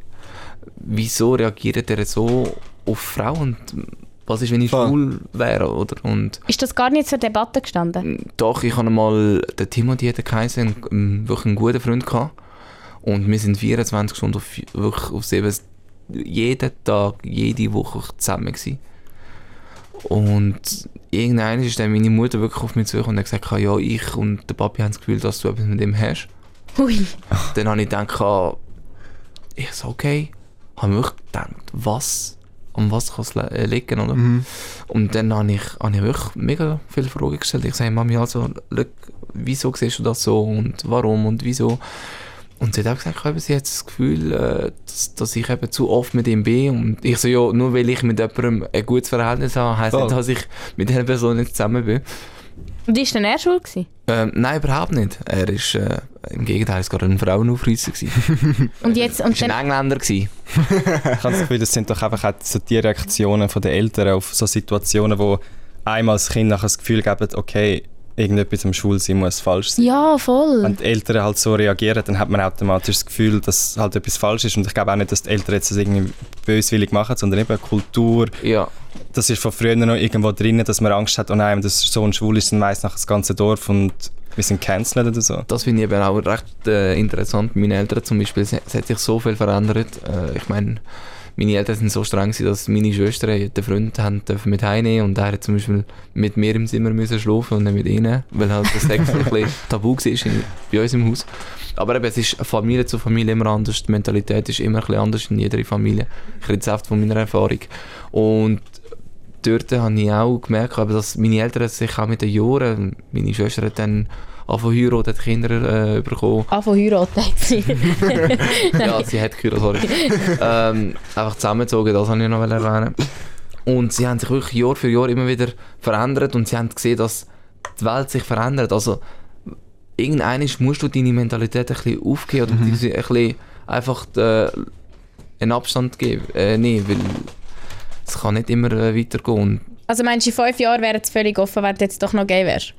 wieso reagiert ihr so auf Frauen? Und was ist, wenn ich Voll. schwul wäre, oder? Und Ist das gar nicht zur Debatte gestanden? doch, ich hatte mal den Timothy hat er geheißen, einen, wirklich einen guten Freund gehabt. Und wir sind 24 Stunden auf, wirklich auf sieben, jeden Tag, jede Woche zusammen gewesen. Und irgendwann ist dann meine Mutter wirklich auf mich zugekommen und hat gesagt, ja, ich und der Papi haben das Gefühl, dass du etwas mit ihm hast. Ui. Dann habe ich gedacht, ich so, okay. Habe mir wirklich gedacht, was an was kann es le- äh, liegen, oder? Mhm. Und dann habe ich, habe ich wirklich mega viele Fragen gestellt. Ich sage, Mami, also, wieso siehst du das so und warum und wieso? Und sie hat auch gesagt, ich habe sie hat das Gefühl, äh, dass, dass ich eben zu oft mit ihm bin. Und ich so, ja, nur weil ich mit jemandem ein gutes Verhältnis habe, heisst Voll. nicht, dass ich mit dieser Person nicht zusammen bin. Und ist dann er schuld gewesen? Ähm, nein, überhaupt nicht. Er ist, äh, im Gegenteil, es war gerade ein Frauenaufreißer. gewesen. (laughs) Und jetzt, und war dann, ein Engländer. Gewesen. (laughs) Ich habe das Gefühl, das sind doch einfach auch so die Reaktionen von den Eltern auf so Situationen, wo einmal als Kind nachher das Gefühl geben, okay, irgendetwas am Schulsein muss falsch sein. ja, voll. Wenn die Eltern halt so reagieren, dann hat man automatisch das Gefühl, dass halt etwas falsch ist. Und ich glaube auch nicht, dass die Eltern jetzt das irgendwie böswillig machen, sondern eben Kultur. Ja, Das ist von früher noch irgendwo drin, dass man Angst hat, oh nein, wenn das Sohn schwul ist, dann weiss nachher das ganze Dorf und wir sind cancelled oder so. das finde ich eben auch recht äh, interessant. Meine Eltern zum Beispiel, es, es hat sich so viel verändert. Äh, ich meine, meine Eltern sind so streng gewesen, dass meine Schwestern den Freund haben dürfen mit heimnehmen und er hat zum Beispiel mit mir im Zimmer müssen schlafen und nicht mit ihnen, weil halt das Sex ein bisschen (laughs) tabu war in, bei uns im Haus. Aber eben, es ist Familie zu Familie immer anders. Die Mentalität ist immer ein bisschen anders in jeder Familie. Ich rede jetzt oft von meiner Erfahrung. Und dort habe ich auch gemerkt, dass meine Eltern sich auch mit den Jahren, meine Schwester hat dann angefangen zu heiraten, hat Kinder äh, bekommen. Von heiraten hat sie. (laughs) ja, sie hat geheiratet, sorry. ähm, einfach zusammengezogen, das wollte ich noch erwähnen. Und sie haben sich wirklich Jahr für Jahr immer wieder verändert und sie haben gesehen, dass die Welt sich verändert. Also, irgendwann musst du deine Mentalität ein bisschen aufgeben oder Mhm. ein bisschen einfach äh, einen Abstand geben. Äh, nee, weil es kann nicht immer äh, weitergehen. Also meinst du, in fünf Jahren wäre es völlig offen, wenn du jetzt doch noch gay wärst?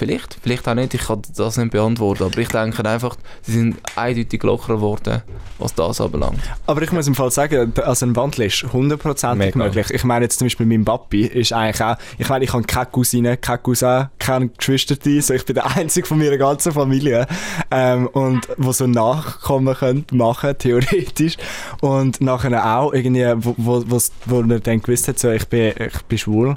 Vielleicht, vielleicht auch nicht, ich kann das nicht beantworten, aber ich denke einfach, sie sind eindeutig lockerer geworden, was das anbelangt. Aber ich muss im Fall sagen, also ein Wandel ist hundertprozentig möglich. Ich meine jetzt zum Beispiel mein Papi ist eigentlich auch, ich meine ich habe keine Cousine, keine Cousin, keine Geschwister, so ich bin der Einzige von meiner ganzen Familie ähm, und wo so Nachkommen könnt machen theoretisch und nachher auch irgendwie, wo, wo, wo's- wo er dann gewusst hat, so ich bin, ich bin schwul.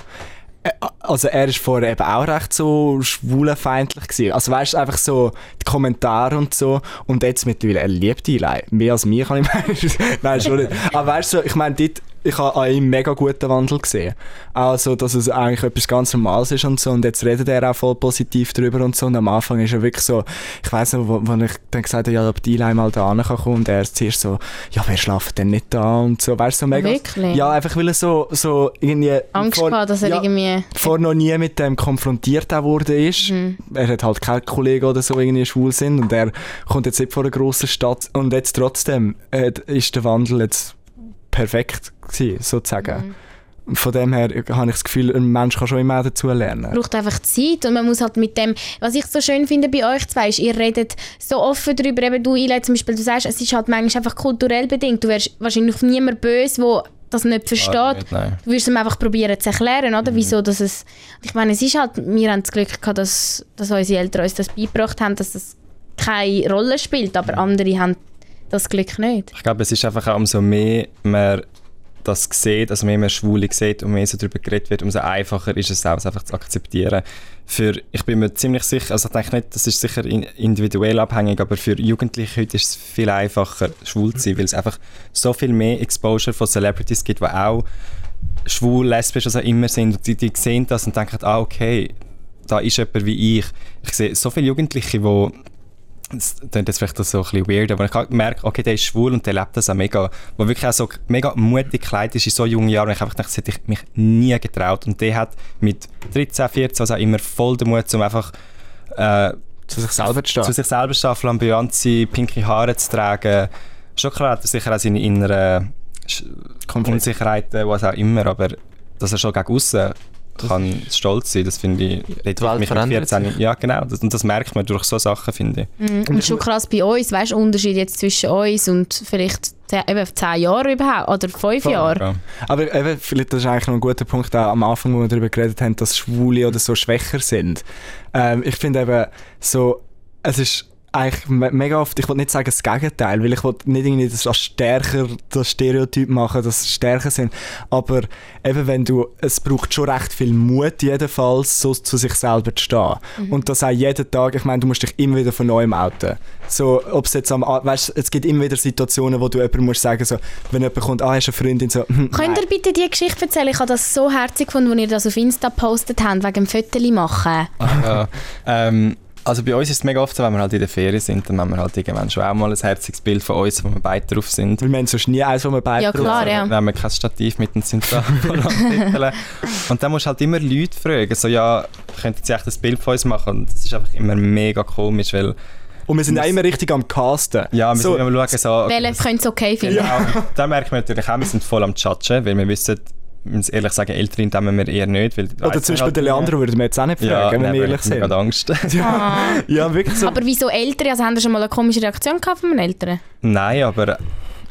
Also er ist vorher eben auch recht so schwulenfeindlich gewesen. Also weißt du, einfach so die Kommentare und so. Und jetzt mittlerweile, er liebt die Leute. Mehr als mich, kann ich (laughs) meinen. Nein, schon nicht. Aber weißt du, so, ich meine, dort, ich habe an ihm mega guten Wandel gesehen. Also, dass es eigentlich etwas ganz Normales ist und so. Und jetzt redet er auch voll positiv drüber und so. Und am Anfang ist er wirklich so, ich weiss noch, wo, wo ich dann gesagt habe, ja, ob die Eli mal da kann kommen. Und er ist zuerst so, ja, wer schlaft denn nicht da? Und so, weißt du, so mega. Wirklich? Ja, einfach weil er so, so irgendwie. Angst vor- gehabt, dass er ja, irgendwie... vor noch nie mit dem konfrontiert worden ist. Mhm. Er hat halt keine Kollegen oder so irgendwie schwul sind und er kommt jetzt nicht von einer grossen Stadt und jetzt trotzdem äh, ist der Wandel jetzt perfekt gewesen, sozusagen. Mhm. Von dem her habe ich das Gefühl, ein Mensch kann schon immer dazu lernen. braucht einfach Zeit und man muss halt mit dem, was ich so schön finde bei euch zwei, ist, ihr redet so offen darüber, eben du Ile zum Beispiel, du sagst, es ist halt manchmal einfach kulturell bedingt, du wärst wahrscheinlich niemand böse, der das nicht versteht. Ah, nicht. Du wirst ihm einfach probieren zu erklären, oder? Wieso, dass es... Ich meine, es ist halt... Wir haben das Glück gehabt, dass, dass unsere Eltern uns das beigebracht haben, dass das keine Rolle spielt, aber andere haben das Glück nicht. Ich glaube, es ist einfach auch umso mehr man das sieht, also mehr man Schwule sieht und mehr so darüber geredet wird, umso einfacher ist es auch, es einfach zu akzeptieren. Für, ich bin mir ziemlich sicher, also ich denke nicht, das ist sicher in- individuell abhängig, aber für Jugendliche heute ist es viel einfacher, schwul zu sein, weil es einfach so viel mehr Exposure von Celebrities gibt, die auch schwul, lesbisch, also immer sind und die, die sehen das und denken, ah okay, da ist jemand wie ich. Ich sehe so viele Jugendliche, die das klingt jetzt vielleicht so ein bisschen weird, aber ich merke, okay, der ist schwul und der lebt das auch mega, wo wirklich auch so mega mutig gekleidet ist in so jungen Jahren und ich einfach gedacht, das hätte ich mich nie getraut und der hat mit 13, 14, also immer voll den Mut, um einfach äh, Zu sich selber zu stehen. zu sich selber stehen, flamboyant sein, pinke Haare zu tragen. Schon klar hat er sicher auch seine inneren Konflikt. Unsicherheiten, was auch immer, aber dass er schon gegen außen kann stolz sein, das finde ich, redet Welt mich mit verändert 14 Ja, genau, das, und das merkt man durch so Sachen, finde ich. Mhm. Und schon krass bei uns, weißt du, Unterschied jetzt zwischen uns und vielleicht zehn, eben zehn Jahren überhaupt oder fünf Jahre. Ja. Aber eben, vielleicht das ist eigentlich noch ein guter Punkt auch am Anfang, wo wir darüber geredet haben, dass Schwule oder so schwächer sind. Ähm, ich finde eben so, es ist eigentlich me- mega oft, ich will nicht sagen das Gegenteil, weil ich will nicht irgendwie das als stärker, das Stereotyp machen, dass es stärker sind, aber eben wenn du, es braucht schon recht viel Mut jedenfalls, so zu sich selber zu stehen. Und das auch jeden Tag, ich meine, du musst dich immer wieder von neuem outen. So, ob es jetzt am, weißt, es gibt immer wieder Situationen, wo du jemandem musst sagen, so, wenn jemand kommt, ah, hast du eine Freundin, so, (laughs) hm, Könnt ihr bitte die Geschichte erzählen? Ich habe das so herzig gefunden, als ihr das auf Insta gepostet habt, wegen dem Fotos machen. ja. ähm, also bei uns ist es mega oft so, wenn wir halt in der Ferien sind, dann haben wir halt irgendwann schon auch mal ein herziges Bild von uns, wo wir beide drauf sind. Weil wir haben sonst nie eins, wo wir beide Ja, drauf klar, sind. ja. Wenn wir kein Stativ mit uns (laughs) sind, Und dann musst du halt immer Leute fragen, so ja, könnten sie echt ein Bild von uns machen? Und das ist einfach immer mega komisch, weil Und wir sind auch immer richtig am Casten. ja, wir so, sind immer schauen, so, okay, Welche könnt ihr okay finden? Ja, dann merken wir natürlich auch, wir sind voll am Judgen, weil wir wissen, muss ehrlich sagen, Ältere dämmen wir eher nicht. Weil Oder zum Beispiel den Leandro würden wir jetzt auch nicht fragen, ja, wenn wir ehrlich ich habe sind. gerade Angst. (laughs) Ah. Ja, wirklich so. Aber wieso Ältere? Also haben ihr schon mal eine komische Reaktion gehabt von den Eltern? Nein, aber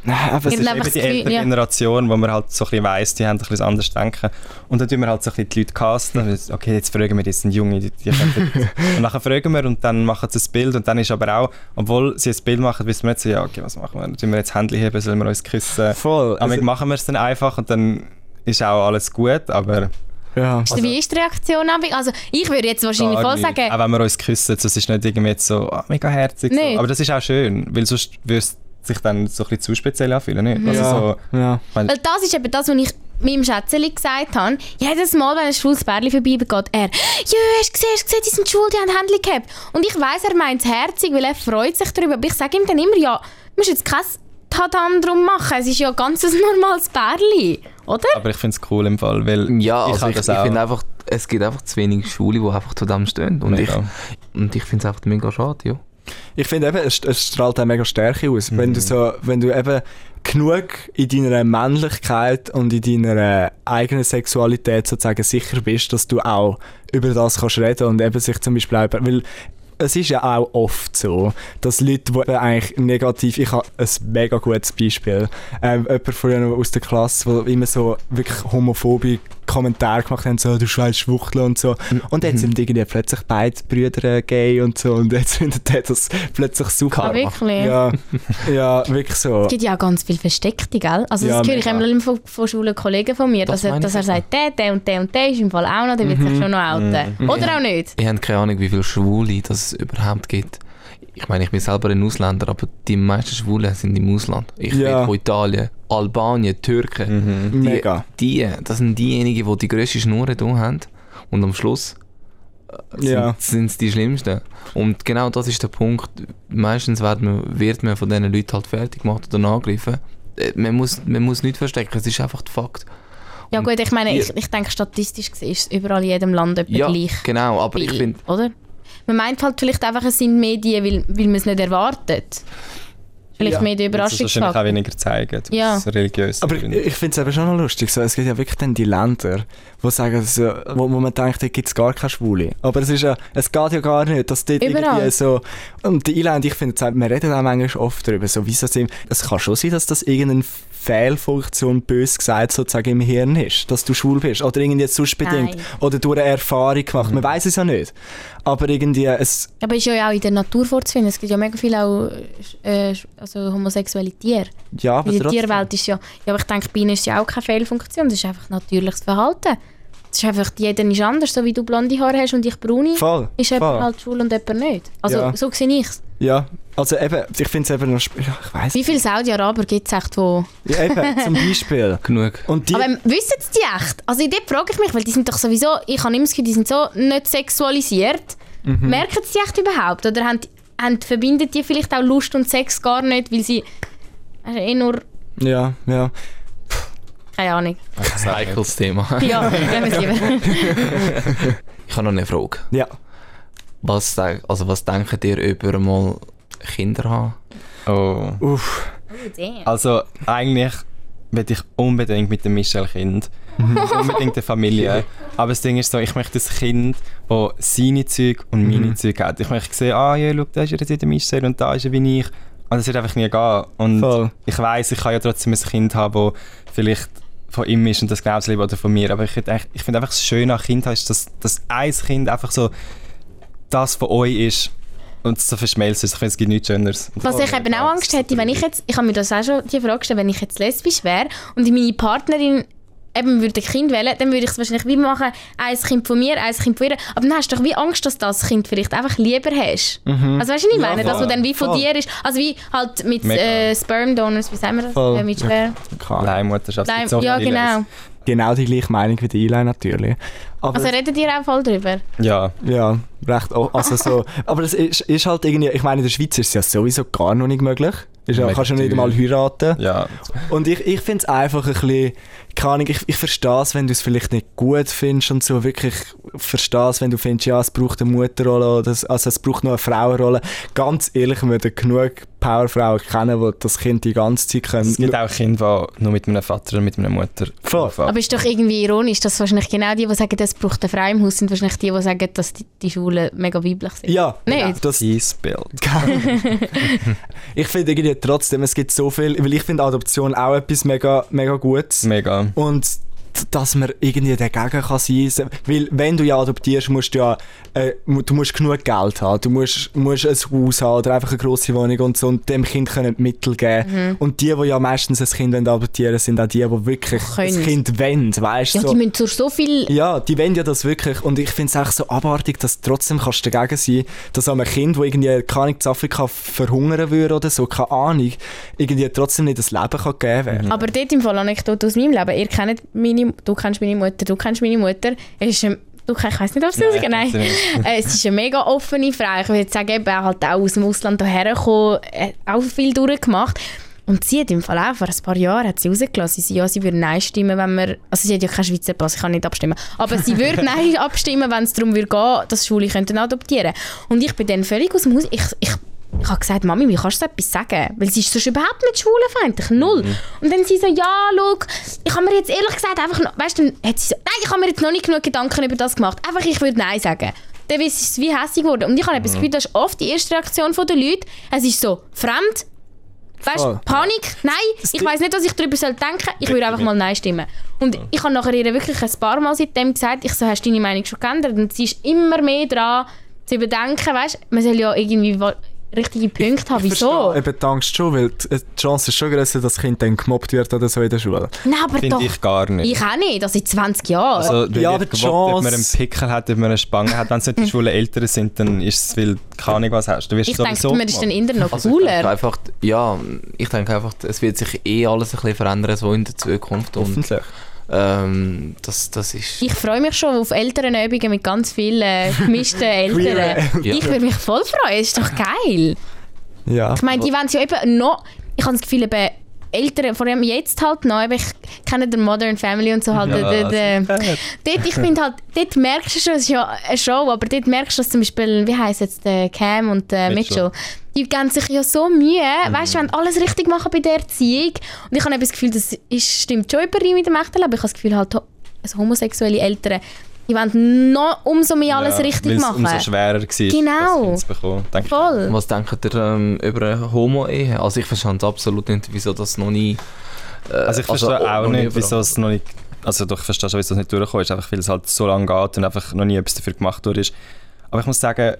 Nein, aber Ich ist eben einfach die ältere ja. Generation, wo man halt so ein bisschen weiss, die haben ein bisschen anders denken. Und dann tun wir halt so ein bisschen die Leute casten. Okay, jetzt fragen wir, das sind Junge, die, die (laughs) Und dann fragen wir und dann machen sie ein Bild und dann ist aber auch, obwohl sie ein Bild machen, wissen wir nicht so, ja, okay, was machen wir? Tun wir jetzt Handy heben, sollen wir uns küssen? voll. Aber Also, machen wir es dann einfach und dann ist auch alles gut, aber ja. Also, Wie ist die Reaktion? Also ich würde jetzt wahrscheinlich voll nicht. sagen, Auch wenn wir uns küssen, das ist nicht irgendwie jetzt so ah, mega herzig. So. Aber das ist auch schön, weil sonst würde es sich dann so ein bisschen zu speziell anfühlen, nicht? Also ja, so, ja. weil das ist eben das, was ich meinem Schätzeli gesagt habe. Jedes Mal, wenn ein schwules Bärli vorbeigeht, er «Jö, hast du gesehen, hast du gesehen, die sind schwul, die haben Handy gehabt.» Und ich weiss, er meint es herzig, weil er freut sich darüber. Aber ich sage ihm dann immer, ja, du musst jetzt kein Tadam drum machen, es ist ja ganz ein normales Bärli, oder? aber ich finde es cool im Fall, weil Ja, ich also ich, ich finde einfach, es gibt einfach zu wenig Schule, die einfach zu dem stehen. Und ich, Mega. und ich finde es einfach mega schade, ja. Ich finde eben, es, es strahlt auch mega Stärke aus. Wenn du so, wenn du eben genug in deiner Männlichkeit und in deiner eigenen Sexualität sozusagen sicher bist, dass du auch über das kannst reden und eben sich zum Beispiel auch, über- weil es ist ja auch oft so, dass Leute, die eben eigentlich negativ, ich habe ein mega gutes Beispiel, ähm, jemand von aus der Klasse, der immer so wirklich homophobe Kommentare gemacht haben, so, du scheiß Schwuchtel und so. Und jetzt sind irgendwie plötzlich beide Brüder gay und so und jetzt findet er das plötzlich super. Ah, wirklich? Ja, ja, wirklich so. Es gibt ja auch ganz viel Versteckte, gell? Also Ja, das höre ich immer von, von schwulen Kollegen von mir, Das dass er, dass er sagt, der, der und der und der ist im Fall auch noch, der wird Mhm. sich schon noch outen. Oder auch nicht. Ich habe keine Ahnung, wie viele Schwule das es überhaupt gibt. Ich meine, ich bin selber ein Ausländer, aber die meisten Schwulen sind im Ausland. Ich Ja. rede von Italien, Albanien, Türken. Die, Mega. Die, das sind diejenigen, die die grösste Schnur da haben. Und am Schluss äh, sind Ja. es die Schlimmsten. Und genau das ist der Punkt. Meistens wird man, wird man von diesen Leuten halt fertig gemacht oder angegriffen. Äh, Man muss, man muss nichts verstecken, es ist einfach der Fakt. Ja gut, ich meine, ich, ich denke, statistisch gesehen ist es überall in jedem Land etwa Ja, gleich. genau, aber ich finde, Oder? Man meint halt vielleicht einfach, es sind Medien, weil, weil man es nicht erwartet. Vielleicht Ja. mehr der das wahrscheinlich auch weniger zeigen, Ja. religiös Aber sind. ich finde es eben schon noch lustig. So, es gibt ja wirklich dann die Länder, wo, sagen, so, wo, wo man denkt, da gibt es gar keine Schwule. Aber es, ist ja, es geht ja gar nicht, dass dort Überall. irgendwie so... Und die Irland, ich finde, wir reden auch manchmal oft darüber, so, wieso sind... Es kann schon sein, dass das irgendeine Fehlfunktion, bös gesagt, sozusagen im Hirn ist, dass du schwul bist. Oder irgendwie sonst bedingt. Nein. Oder durch eine Erfahrung gemacht. Man weiß es ja nicht. Aber irgendwie, es... Aber es ist ja auch in der Natur vorzufinden. Es gibt ja mega viel auch äh, also homosexuelle Tiere. Ja, aber In der trotzdem. Tierwelt ist ja, ja, aber ich denke, bei ihnen ist ja auch keine Fehlfunktion. Das ist einfach natürliches Verhalten. Das ist einfach, jeder ist anders. So wie du blonde Haare hast und ich braune, Voll. ist voll. jemand halt schwul und jemand nicht. Also Ja. so sehe ich es. Ja, also eben, ich finde es eben noch... Ja, ich weiss Wie viele Saudi-Araber gibt es echt, wo... Ja, eben, zum Beispiel. (laughs) genug. Und die... Aber ähm, wissen sie die echt? Also dort frage ich mich, weil die sind doch sowieso, ich habe immer das Gefühl, die sind so nicht sexualisiert. Mhm. Merken sie die echt überhaupt? Oder haben, haben, verbinden die vielleicht auch Lust und Sex gar nicht, weil sie also eh nur, ja, ja. Keine Ahnung. Ein heikles Thema. (laughs) Ja, nehmen wir es lieber. (laughs) Ich habe noch eine Frage. Ja. Was, also was denkt ihr über mal Kinder haben? Oh. Uff. Also eigentlich will ich unbedingt mit dem Michel Kind. (laughs) unbedingt eine Familie. Aber das Ding ist so, ich möchte ein Kind, das seine Zeug und meine Mhm. Zeug hat. Ich möchte sehen, ah ja, schau, da ist jetzt der Michel und da ist er wie ich. Und das wird einfach nie gehen. Und Voll. ich weiß, ich kann ja trotzdem ein Kind haben, das vielleicht von ihm ist und das liebt oder von mir. Aber ich, ich finde einfach das Schöne an Kind ist, dass, dass ein Kind einfach so das von euch ist. und so verschmelzt ist. Ich finde, es gibt nichts Schöneres. Was das- ich eben auch Angst hätte, wenn ich jetzt, ich habe mir das auch schon die Frage gestellt, wenn ich jetzt lesbisch wäre und meine Partnerin eben würde ein Kind wählen, dann würde ich es wahrscheinlich wie machen, ein Kind von mir, ein Kind von ihr. Aber dann hast du doch wie Angst, dass du das Kind vielleicht einfach lieber hast. Also weißt du, was ich meine? dass voll. du dann wie von Voll. dir ist, also wie halt mit äh, Sperm Donors, wie sagen wir das? Voll. Äh, mit Sperm. Leihmutterschaft. Nein, gibt so ja, genau. Genau die gleiche Meinung wie die Eli natürlich. Aber Also redet ihr auch voll drüber? Ja, ja, recht. Also so, (laughs) aber es ist, ist halt irgendwie, ich meine, in der Schweiz ist es ja sowieso gar noch nicht möglich. Ist ja, kannst du nicht einmal heiraten. ja. Und ich, ich finde es einfach ein bisschen, keine Ahnung, ich, ich verstehe es, wenn du es vielleicht nicht gut findest und so, wirklich verstehe es, wenn du findest, ja, es braucht eine Mutterrolle oder es, also es braucht noch eine Frauenrolle. Ganz ehrlich, wir würden genug Powerfrauen kennen, die das Kind die ganze Zeit können. Es gibt auch Kinder, die nur mit einem Vater und mit einer Mutter Voll. aufwachsen. Aber ist doch irgendwie ironisch, dass wahrscheinlich genau die, die sagen, das braucht eine Frau im Haus, sind wahrscheinlich die, die sagen, dass die, die Schulen mega weiblich sind. Ja, Nicht? das, Peace Bild. (laughs) ich finde irgendwie trotzdem, es gibt so viel, weil ich finde Adoption auch etwas mega, mega Gutes. Mega. Und dass man irgendwie dagegen kann sein kann. Weil wenn du ja adoptierst, musst du ja äh, du musst genug Geld haben. Du musst, musst ein Haus haben oder einfach eine grosse Wohnung und so und dem Kind können Mittel geben. Und die, die ja meistens ein Kind adoptieren sind auch die, die wirklich Können. das Kind wollen. Weißt, Ja, so. die müssen durch so viel... Ja, die wollen ja das wirklich. Und ich finde es auch so abartig, dass du trotzdem kannst du dagegen sein dass einem Kind, das irgendwie, keine Ahnung, in Afrika verhungern würde oder so, keine Ahnung, irgendwie trotzdem nicht das Leben kann geben werden. Aber dort im Fall Anekdote aus meinem Leben. Ihr kennt meine, du kennst meine Mutter, du kennst meine Mutter. Es ist ein, du, ich weiß nicht, ob sie rausgehen. Nein. Äh, es ist eine mega offene Frau. Ich würde sagen, eben halt auch aus dem Ausland hierher gekommen, äh, auch viel durchgemacht. Und sie hat im Fall auch vor ein paar Jahren hat sie rausgelassen, sie, ja, sie würde Nein stimmen, wenn wir, also sie hat ja keinen Schweizer Pass, ich kann nicht abstimmen, aber sie würde (laughs) Nein abstimmen, wenn es darum würde gehen, dass Schule könnten adoptieren. Und ich bin dann völlig aus dem Haus, ich, ich, ich habe gesagt, Mami, wie kannst du so etwas sagen? Weil sie ist sonst überhaupt nicht schwulenfeindlich, null. Und dann sie so, ja, schau, ich habe mir jetzt ehrlich gesagt einfach, noch, weißt du, dann hat sie so, nein, ich habe mir jetzt noch nicht genug Gedanken über das gemacht, einfach ich würde Nein sagen. Dann ist es wie hässlich geworden. Und ich habe das Gefühl, das ist oft die erste Reaktion der Leute. Es ist so, fremd, Weißt du, Panik, nein, ich weiß nicht, was ich darüber soll denken ich würde einfach mal Nein stimmen. Und ich habe nachher ihr wirklich ein paar Mal seitdem gesagt, ich so, hast du deine Meinung schon geändert? Und sie ist immer mehr dran, zu überdenken, weißt du, man soll ja irgendwie richtige Punkte haben, Ich wieso? verstehe eben die Angst schon, weil die die Chance ist schon größer, dass das Kind dann gemobbt wird oder so in der Schule. Nein, aber Finde doch, ich gar nicht. ich auch nicht, das in 20 Jahren. Also, Ja, ja, aber die gewollt, ob man Chance- einen Pickel hat, ob man eine Spange hat. Wenn es nicht die (laughs) schwulen Eltern sind, dann ist es, weil keine Ahnung was hast. Du wirst ich denke, sowieso man ist dann eher noch Also ich denke cooler. einfach, ja, ich denke einfach, es wird sich eh alles ein bisschen verändern so in der Zukunft und Hoffentlich. Ähm, das, das ist... Ich freue mich schon auf Elternübungen mit ganz vielen (laughs) gemischten Eltern. Ja. Ich würde mich voll freuen, das ist doch geil. Ja. Ich meine, die wollen es ja eben noch. Ich habe das Gefühl, eben Eltern, vor allem jetzt halt noch, eben, ich kenne den Modern Family und so halt. Ja, der, der, dort, ich finde halt, dort merkst du schon, es ist ja eine Show, aber dort merkst du, dass zum Beispiel, wie heisst jetzt der Cam und der Mitchell, Mitchell. die geben sich ja so Mühe, weißt du, wenn alles richtig machen bei der Erziehung. Und ich habe das Gefühl, das ist, stimmt schon überein mit dem echten Leben. Ich habe das Gefühl, halt, also homosexuelle Eltern, die wollen noch umso mehr alles Ja, richtig machen. umso schwerer war, Genau. das bekommen. Denke ich. Voll. Was denkt ihr ähm, über eine Homo-Ehe? Also ich verstehe absolut nicht, wieso das noch nie... äh, Also ich verstehe auch noch nie nicht, wieso es noch nicht... Also doch, ich verstehe schon, wieso es nicht durchgekommen ist. Einfach weil es halt so lange geht und einfach noch nie etwas dafür gemacht wurde. ist. Aber ich muss sagen,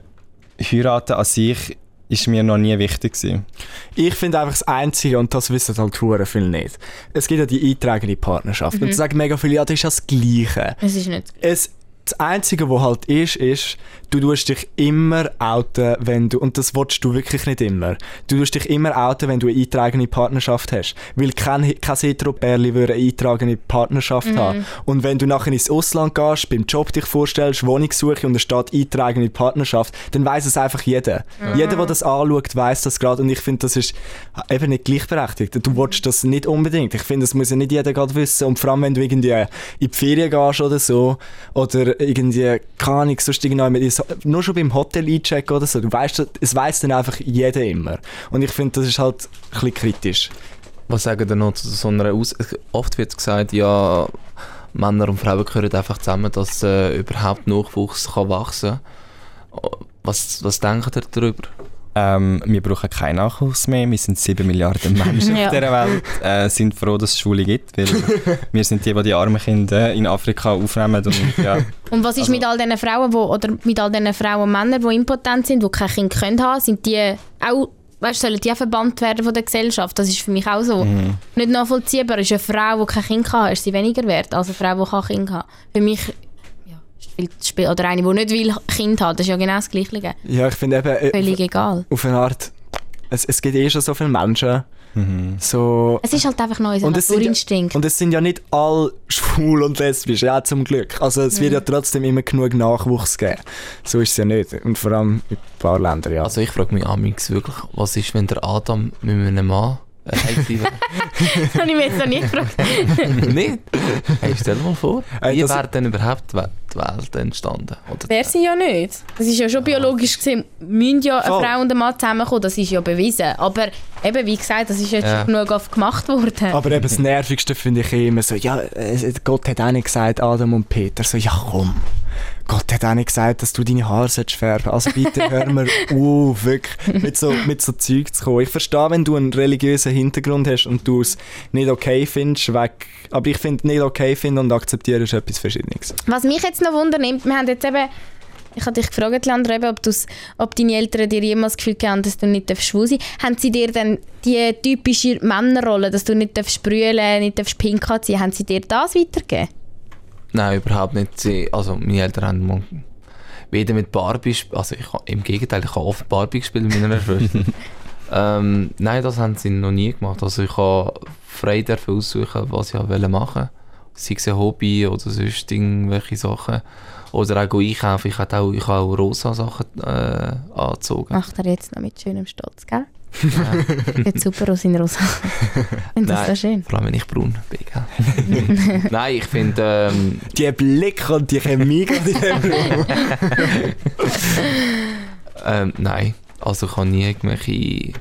heiraten an sich ist mir noch nie wichtig gewesen. Ich finde einfach das Einzige, und das wissen halt hure viel nicht. Es gibt ja die eintragende Partnerschaft. Und da sagen mega viele, ja, das ist ja das Gleiche. Es ist nicht Es, das Einzige, was halt ist, ist, du tust dich immer outen, wenn du, und das willst du wirklich nicht immer, du tust dich immer outen, wenn du eine eintragende Partnerschaft hast. Weil kein, kein Hetero-Pärli würde eine eintragende Partnerschaft haben. Und wenn du nachher ins Ausland gehst, beim Job dich vorstellst, Wohnungssuche und da steht eintragende Partnerschaft, dann weiß es einfach jeder. Jeder, der das anschaut, weiß das gerade und ich finde, das ist eben nicht gleichberechtigt. Du willst das nicht unbedingt. Ich finde, das muss ja nicht jeder gerade wissen und vor allem, wenn du irgendwie in die Ferien gehst oder so oder irgendwie, keine Ahnung, sonst irgendwie nur schon beim Hotel einchecken oder so, du weißt, es weiß dann einfach jeder immer. Und ich finde, das ist halt ein bisschen kritisch. Was sagen ihr noch zu so einer Aus... Oft wird gesagt, ja, Männer und Frauen gehören einfach zusammen, dass äh, überhaupt Nachwuchs kann wachsen kann. Was, was denkt ihr darüber? Ähm, wir brauchen keinen Nachwuchs mehr, wir sind 7 Milliarden (laughs) Menschen Ja. auf dieser Welt, äh, sind froh, dass es Schule gibt, weil (laughs) wir sind die, die die armen Kinder in Afrika aufnehmen und ja, Und was ist Also- mit all diesen Frauen, wo, oder mit all diesen Frauen und Männern, die impotent sind, die kein Kind können haben, sind die auch, weißt, sollen die auch verbannt werden von der Gesellschaft? Das ist für mich auch so Mhm. nicht nachvollziehbar. Ist eine Frau, die kein Kind kann, ist sie weniger wert als eine Frau, die kein Kind kann. Für mich, viel zu. Oder eine, die nicht will Kind haben, das ist ja genau das Gleiche. Ja, ich finde eben, äh, Völlig egal. auf eine Art, es, es gibt eh schon so viele Menschen, mhm. so... Es ist halt einfach noch unser Und ja- Naturinstinkt. Und es sind ja nicht alle schwul und lesbisch, ja zum Glück. Also es wird ja trotzdem immer genug Nachwuchs geben. So ist es ja nicht. Und vor allem in ein paar Ländern, ja. Also ich frage mich amix wirklich, was ist, wenn der Adam mit einem Mann äh, heim sein Das habe ich mir jetzt noch nicht gefragt. (laughs) Nicht? Hey, stell dir mal vor, Ey, wie wäre denn überhaupt die Welt- entstanden? Oder Wäre sie ja nicht. Das ist ja schon biologisch gesehen, müssen ja eine. Frau und ein Mann zusammenkommen, das ist ja bewiesen. Aber eben, wie gesagt, das ist jetzt Ja. schon genug oft gemacht worden. Aber eben das Nervigste finde ich immer so, ja, äh, Gott hat auch nicht gesagt, Adam und Peter, so, ja komm. Gott hat auch nicht gesagt, dass du deine Haare sollst färben Also bitte hör mir (laughs) auf, wirklich, mit so, mit so Zeug zu kommen. Ich verstehe, wenn du einen religiösen Hintergrund hast und du es nicht okay findest, weg. Aber ich finde, nicht okay finden und akzeptieren ist etwas Verschiedenes. Was mich jetzt noch wundernimmt, wir haben jetzt eben, ich habe dich gefragt, eben, ob, ob deine Eltern dir jemals das Gefühl haben, dass du nicht schwul sein darfst. Haben sie dir dann die typische Männerrolle, dass du nicht sprühen, nicht darfst pinkeln ziehen, haben sie dir das weitergegeben? Nein, überhaupt nicht. Sie, also meine Eltern haben mal weder mit Barbie, sp- also ich, im Gegenteil, ich habe oft Barbie gespielt mit meiner Schwester. (laughs) ähm, nein, das haben sie noch nie gemacht. Also ich habe frei dürfen aussuchen, was ich wollte machen. Sei es ein Hobby oder sonst irgendwelche Sachen. Oder auch einkaufen. Ich habe auch, ich habe auch rosa Sachen äh, angezogen. Macht er jetzt noch mit schönem Stolz, gell? Sieht super aus in rosa. Ich finde das Nein. schön. Vor allem, wenn ich braun bin. Gell? (laughs) Nein, ich finde... Ähm, Die Blick und die Chemie in Raum. (laughs) (laughs) ähm, nein, also ich habe nie irgendwelche...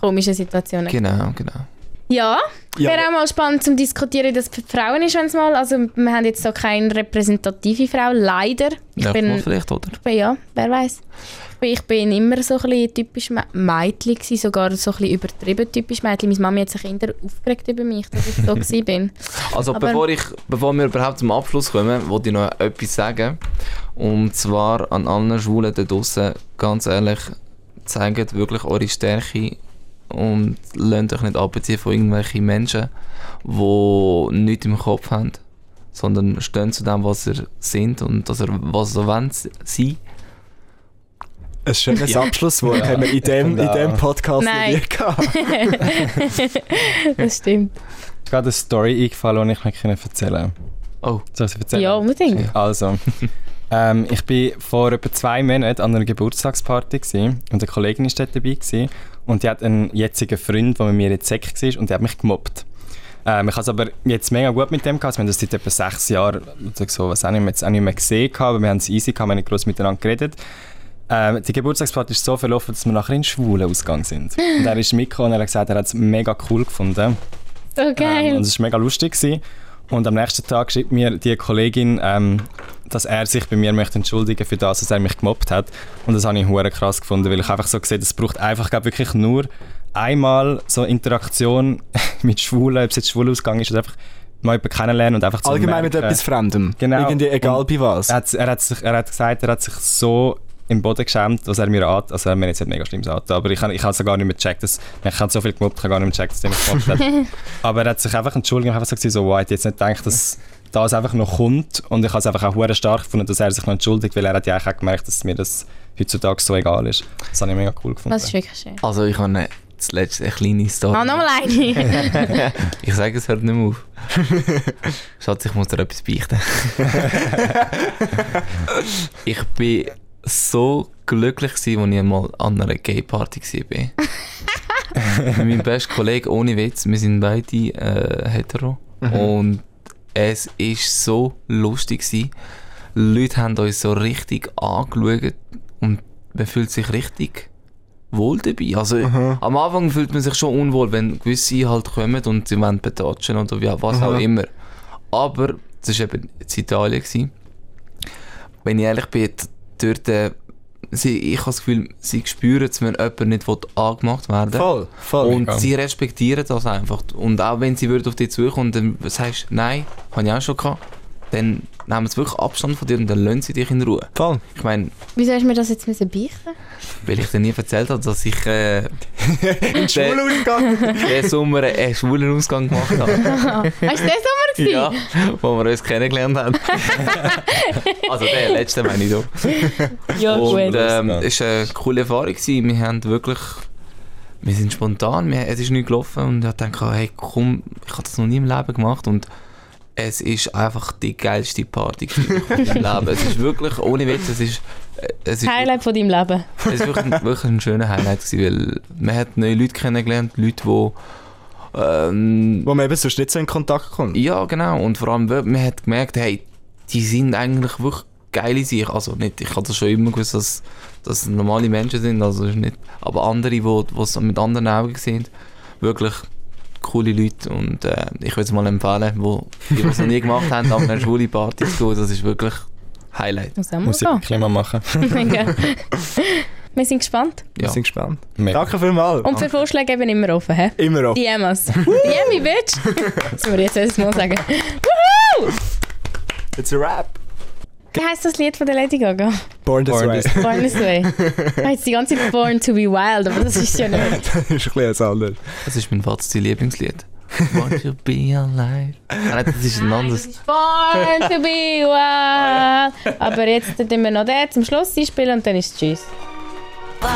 Komische Situationen. Genau, genau. Ja, Ja, wäre auch mal spannend zum Diskutieren, dass es für Frauen ist, wenn es mal. Also wir haben jetzt so keine repräsentative Frau, leider. Ich Ja, bin, vielleicht, oder? ich bin ja, wer weiß. Ich bin, immer so ein bisschen typisch Mädchen gewesen, sogar so ein bisschen übertrieben typisch Mädchen. Meine Mama hat sich Kinder aufgeregt über mich, dass ich so (laughs) gewesen bin. Also Aber- bevor, ich, bevor wir überhaupt zum Abschluss kommen, wollte ich noch etwas sagen. Und zwar an allen Schwulen da draussen, ganz ehrlich, zeigt wirklich eure Stärke und lasst euch nicht abziehen von irgendwelchen Menschen, die nichts im Kopf haben, sondern stehen zu dem, was ihr sind und dass ihr, was ihr wollt sein. Ein schönes Ja. Abschlusswort haben wir in dem, in dem Podcast Nein. noch nie gehabt. (laughs) das stimmt. Ist gerade eine Story eingefallen, die ich nicht erzählen Oh, Soll ich sie erzählen? Ja, unbedingt. Also, ähm, ich war vor etwa zwei Monaten an einer Geburtstagsparty gewesen, und eine Kollegin war dort dabei gewesen, und die hat einen jetzigen Freund, der mit mir in Sek war und der hat mich gemobbt. Ähm, ich habe es aber jetzt mega gut mit dem gehabt. Wir haben das seit etwa sechs Jahren oder so, was auch nicht mehr, jetzt auch nicht mehr gesehen, gehabt, aber wir haben es easy gehabt, wir haben nicht groß miteinander geredet. Ähm, die Geburtstagsparty ist so verlaufen, dass wir nachher in schwulen Ausgang sind. Und er ist mitgekommen und er hat gesagt, er hat es mega cool gefunden. So Ähm, geil. und es war mega lustig. Gewesen. Und am nächsten Tag schreibt mir die Kollegin, ähm, dass er sich bei mir möchte entschuldigen für das, dass er mich gemobbt hat. Und das habe ich hure krass gefunden, weil ich einfach so gesehen, es braucht einfach glaub, wirklich nur einmal so Interaktion (laughs) mit Schwulen, ob es jetzt Schwulausgang ist oder einfach mal jemanden kennenlernen und einfach zu Allgemein mit merken- etwas Fremdem. Genau. Irgendwie egal Und- bei was. er hat, er, hat sich, er hat gesagt, er hat sich so im Boden geschämt, was er mir an, also er hat mir jetzt nicht mega schlimmes an, aber ich habe ich es gar nicht mehr gecheckt, dass, ich habe so viel gemobbt, ich habe gar nicht mehr gecheckt, dass er mich gemobbt hat. (laughs) aber er hat sich einfach entschuldigt und einfach so, gesagt, so wow, ich hätte jetzt nicht gedacht, dass das einfach noch kommt und ich habe es einfach auch hure stark gefunden, dass er sich noch entschuldigt, weil er hat ja eigentlich auch gemerkt, dass mir das heutzutage so egal ist. Das habe ich mega cool gefunden. Das ist wirklich schön. also ich habe zuletzt eine kleine Story. Ah, nochmal eine. (laughs) Ich sage, es hört nicht mehr auf. (laughs) Schatz, ich muss dir etwas beichten. (laughs) ich bin so glücklich, gewesen, als ich einmal an einer Gay-Party war. Mit meinem besten Kollegen, ohne Witz, wir sind beide äh, hetero. Und es war so lustig. Gewesen. Leute haben uns so richtig angeschaut und man fühlt sich richtig wohl dabei. Also am Anfang fühlt man sich schon unwohl, wenn gewisse halt kommen und sie wollen betatschen oder wie, was auch Aha. immer. Aber das war eben in Italien. Gewesen. Wenn ich ehrlich bin, dort äh, sie, ich habe das Gefühl, sie spüren es, wenn jemand nicht angemacht werden will. Voll, voll. Und Ja. sie respektieren das einfach. Und auch wenn sie würden auf dich zukommen und dann sagst, nein, habe ich auch schon gehabt, dann nehmen sie wirklich Abstand von dir und dann lassen sie dich in Ruhe. voll. Ich meine, Wieso hast du mir das jetzt müssen beichten? weil ich dir nie erzählt habe, dass ich äh, Schule gegangen. diesen Sommer einen schwulen Ausgang gemacht habe. (laughs) Hast du das Sommer gewesen? ja, wo wir uns kennengelernt haben. (laughs) also der letzte meine ich doch. Ja, Und gut. ähm, es war eine coole Erfahrung. Gewesen. Wir haben wirklich... Wir sind spontan, wir, es ist nicht gelaufen und ich dachte, hey komm, ich habe das noch nie im Leben gemacht und es ist einfach die geilste Party (laughs) im Leben. Es ist wirklich, ohne Witz, es ist... äh, Es ist Highlight von deinem Leben. es ist wirklich, ein- wirklich ein schöner Highlight gewesen, weil man hat neue Leute kennengelernt, Leute, die... Ähm, Wo man eben sonst nicht so in Kontakt kommt. ja, genau. Und vor allem, man hat gemerkt, hey, die sind eigentlich wirklich geile sich. Also nicht, ich das schon immer gewusst, dass das normale Menschen sind, also ist nicht, aber andere, die es mit anderen Augen sehen, wirklich coole Leute und äh, ich würde es mal empfehlen, wo die, es noch nie gemacht haben, an einer schwule Party zu gehen, das ist wirklich Highlight. Muss Muss ich mal machen. (laughs) Wir sind gespannt. Wir Ja. sind gespannt. Mega. Danke vielmals. Und für Vorschläge eben immer offen. He? Immer auf. DM uns. DM bitch! Das müssen wir jetzt Mal sagen. Woohoo! It's a rap. Wie heisst das Lied von der Lady Gaga? Born this Born way. this- Born This Way. Jetzt die ganze Zeit Born to be Wild, aber das ist ja nicht. (laughs) das ist ein bisschen was anderes. Das ist mein Vater sein Lieblingslied. Want to be alive. Ah, nein, das ist ein anderes. Born to be wild. (laughs) Aber jetzt tun wir noch den zum Schluss einspielen und dann ist Tschüss. Bye.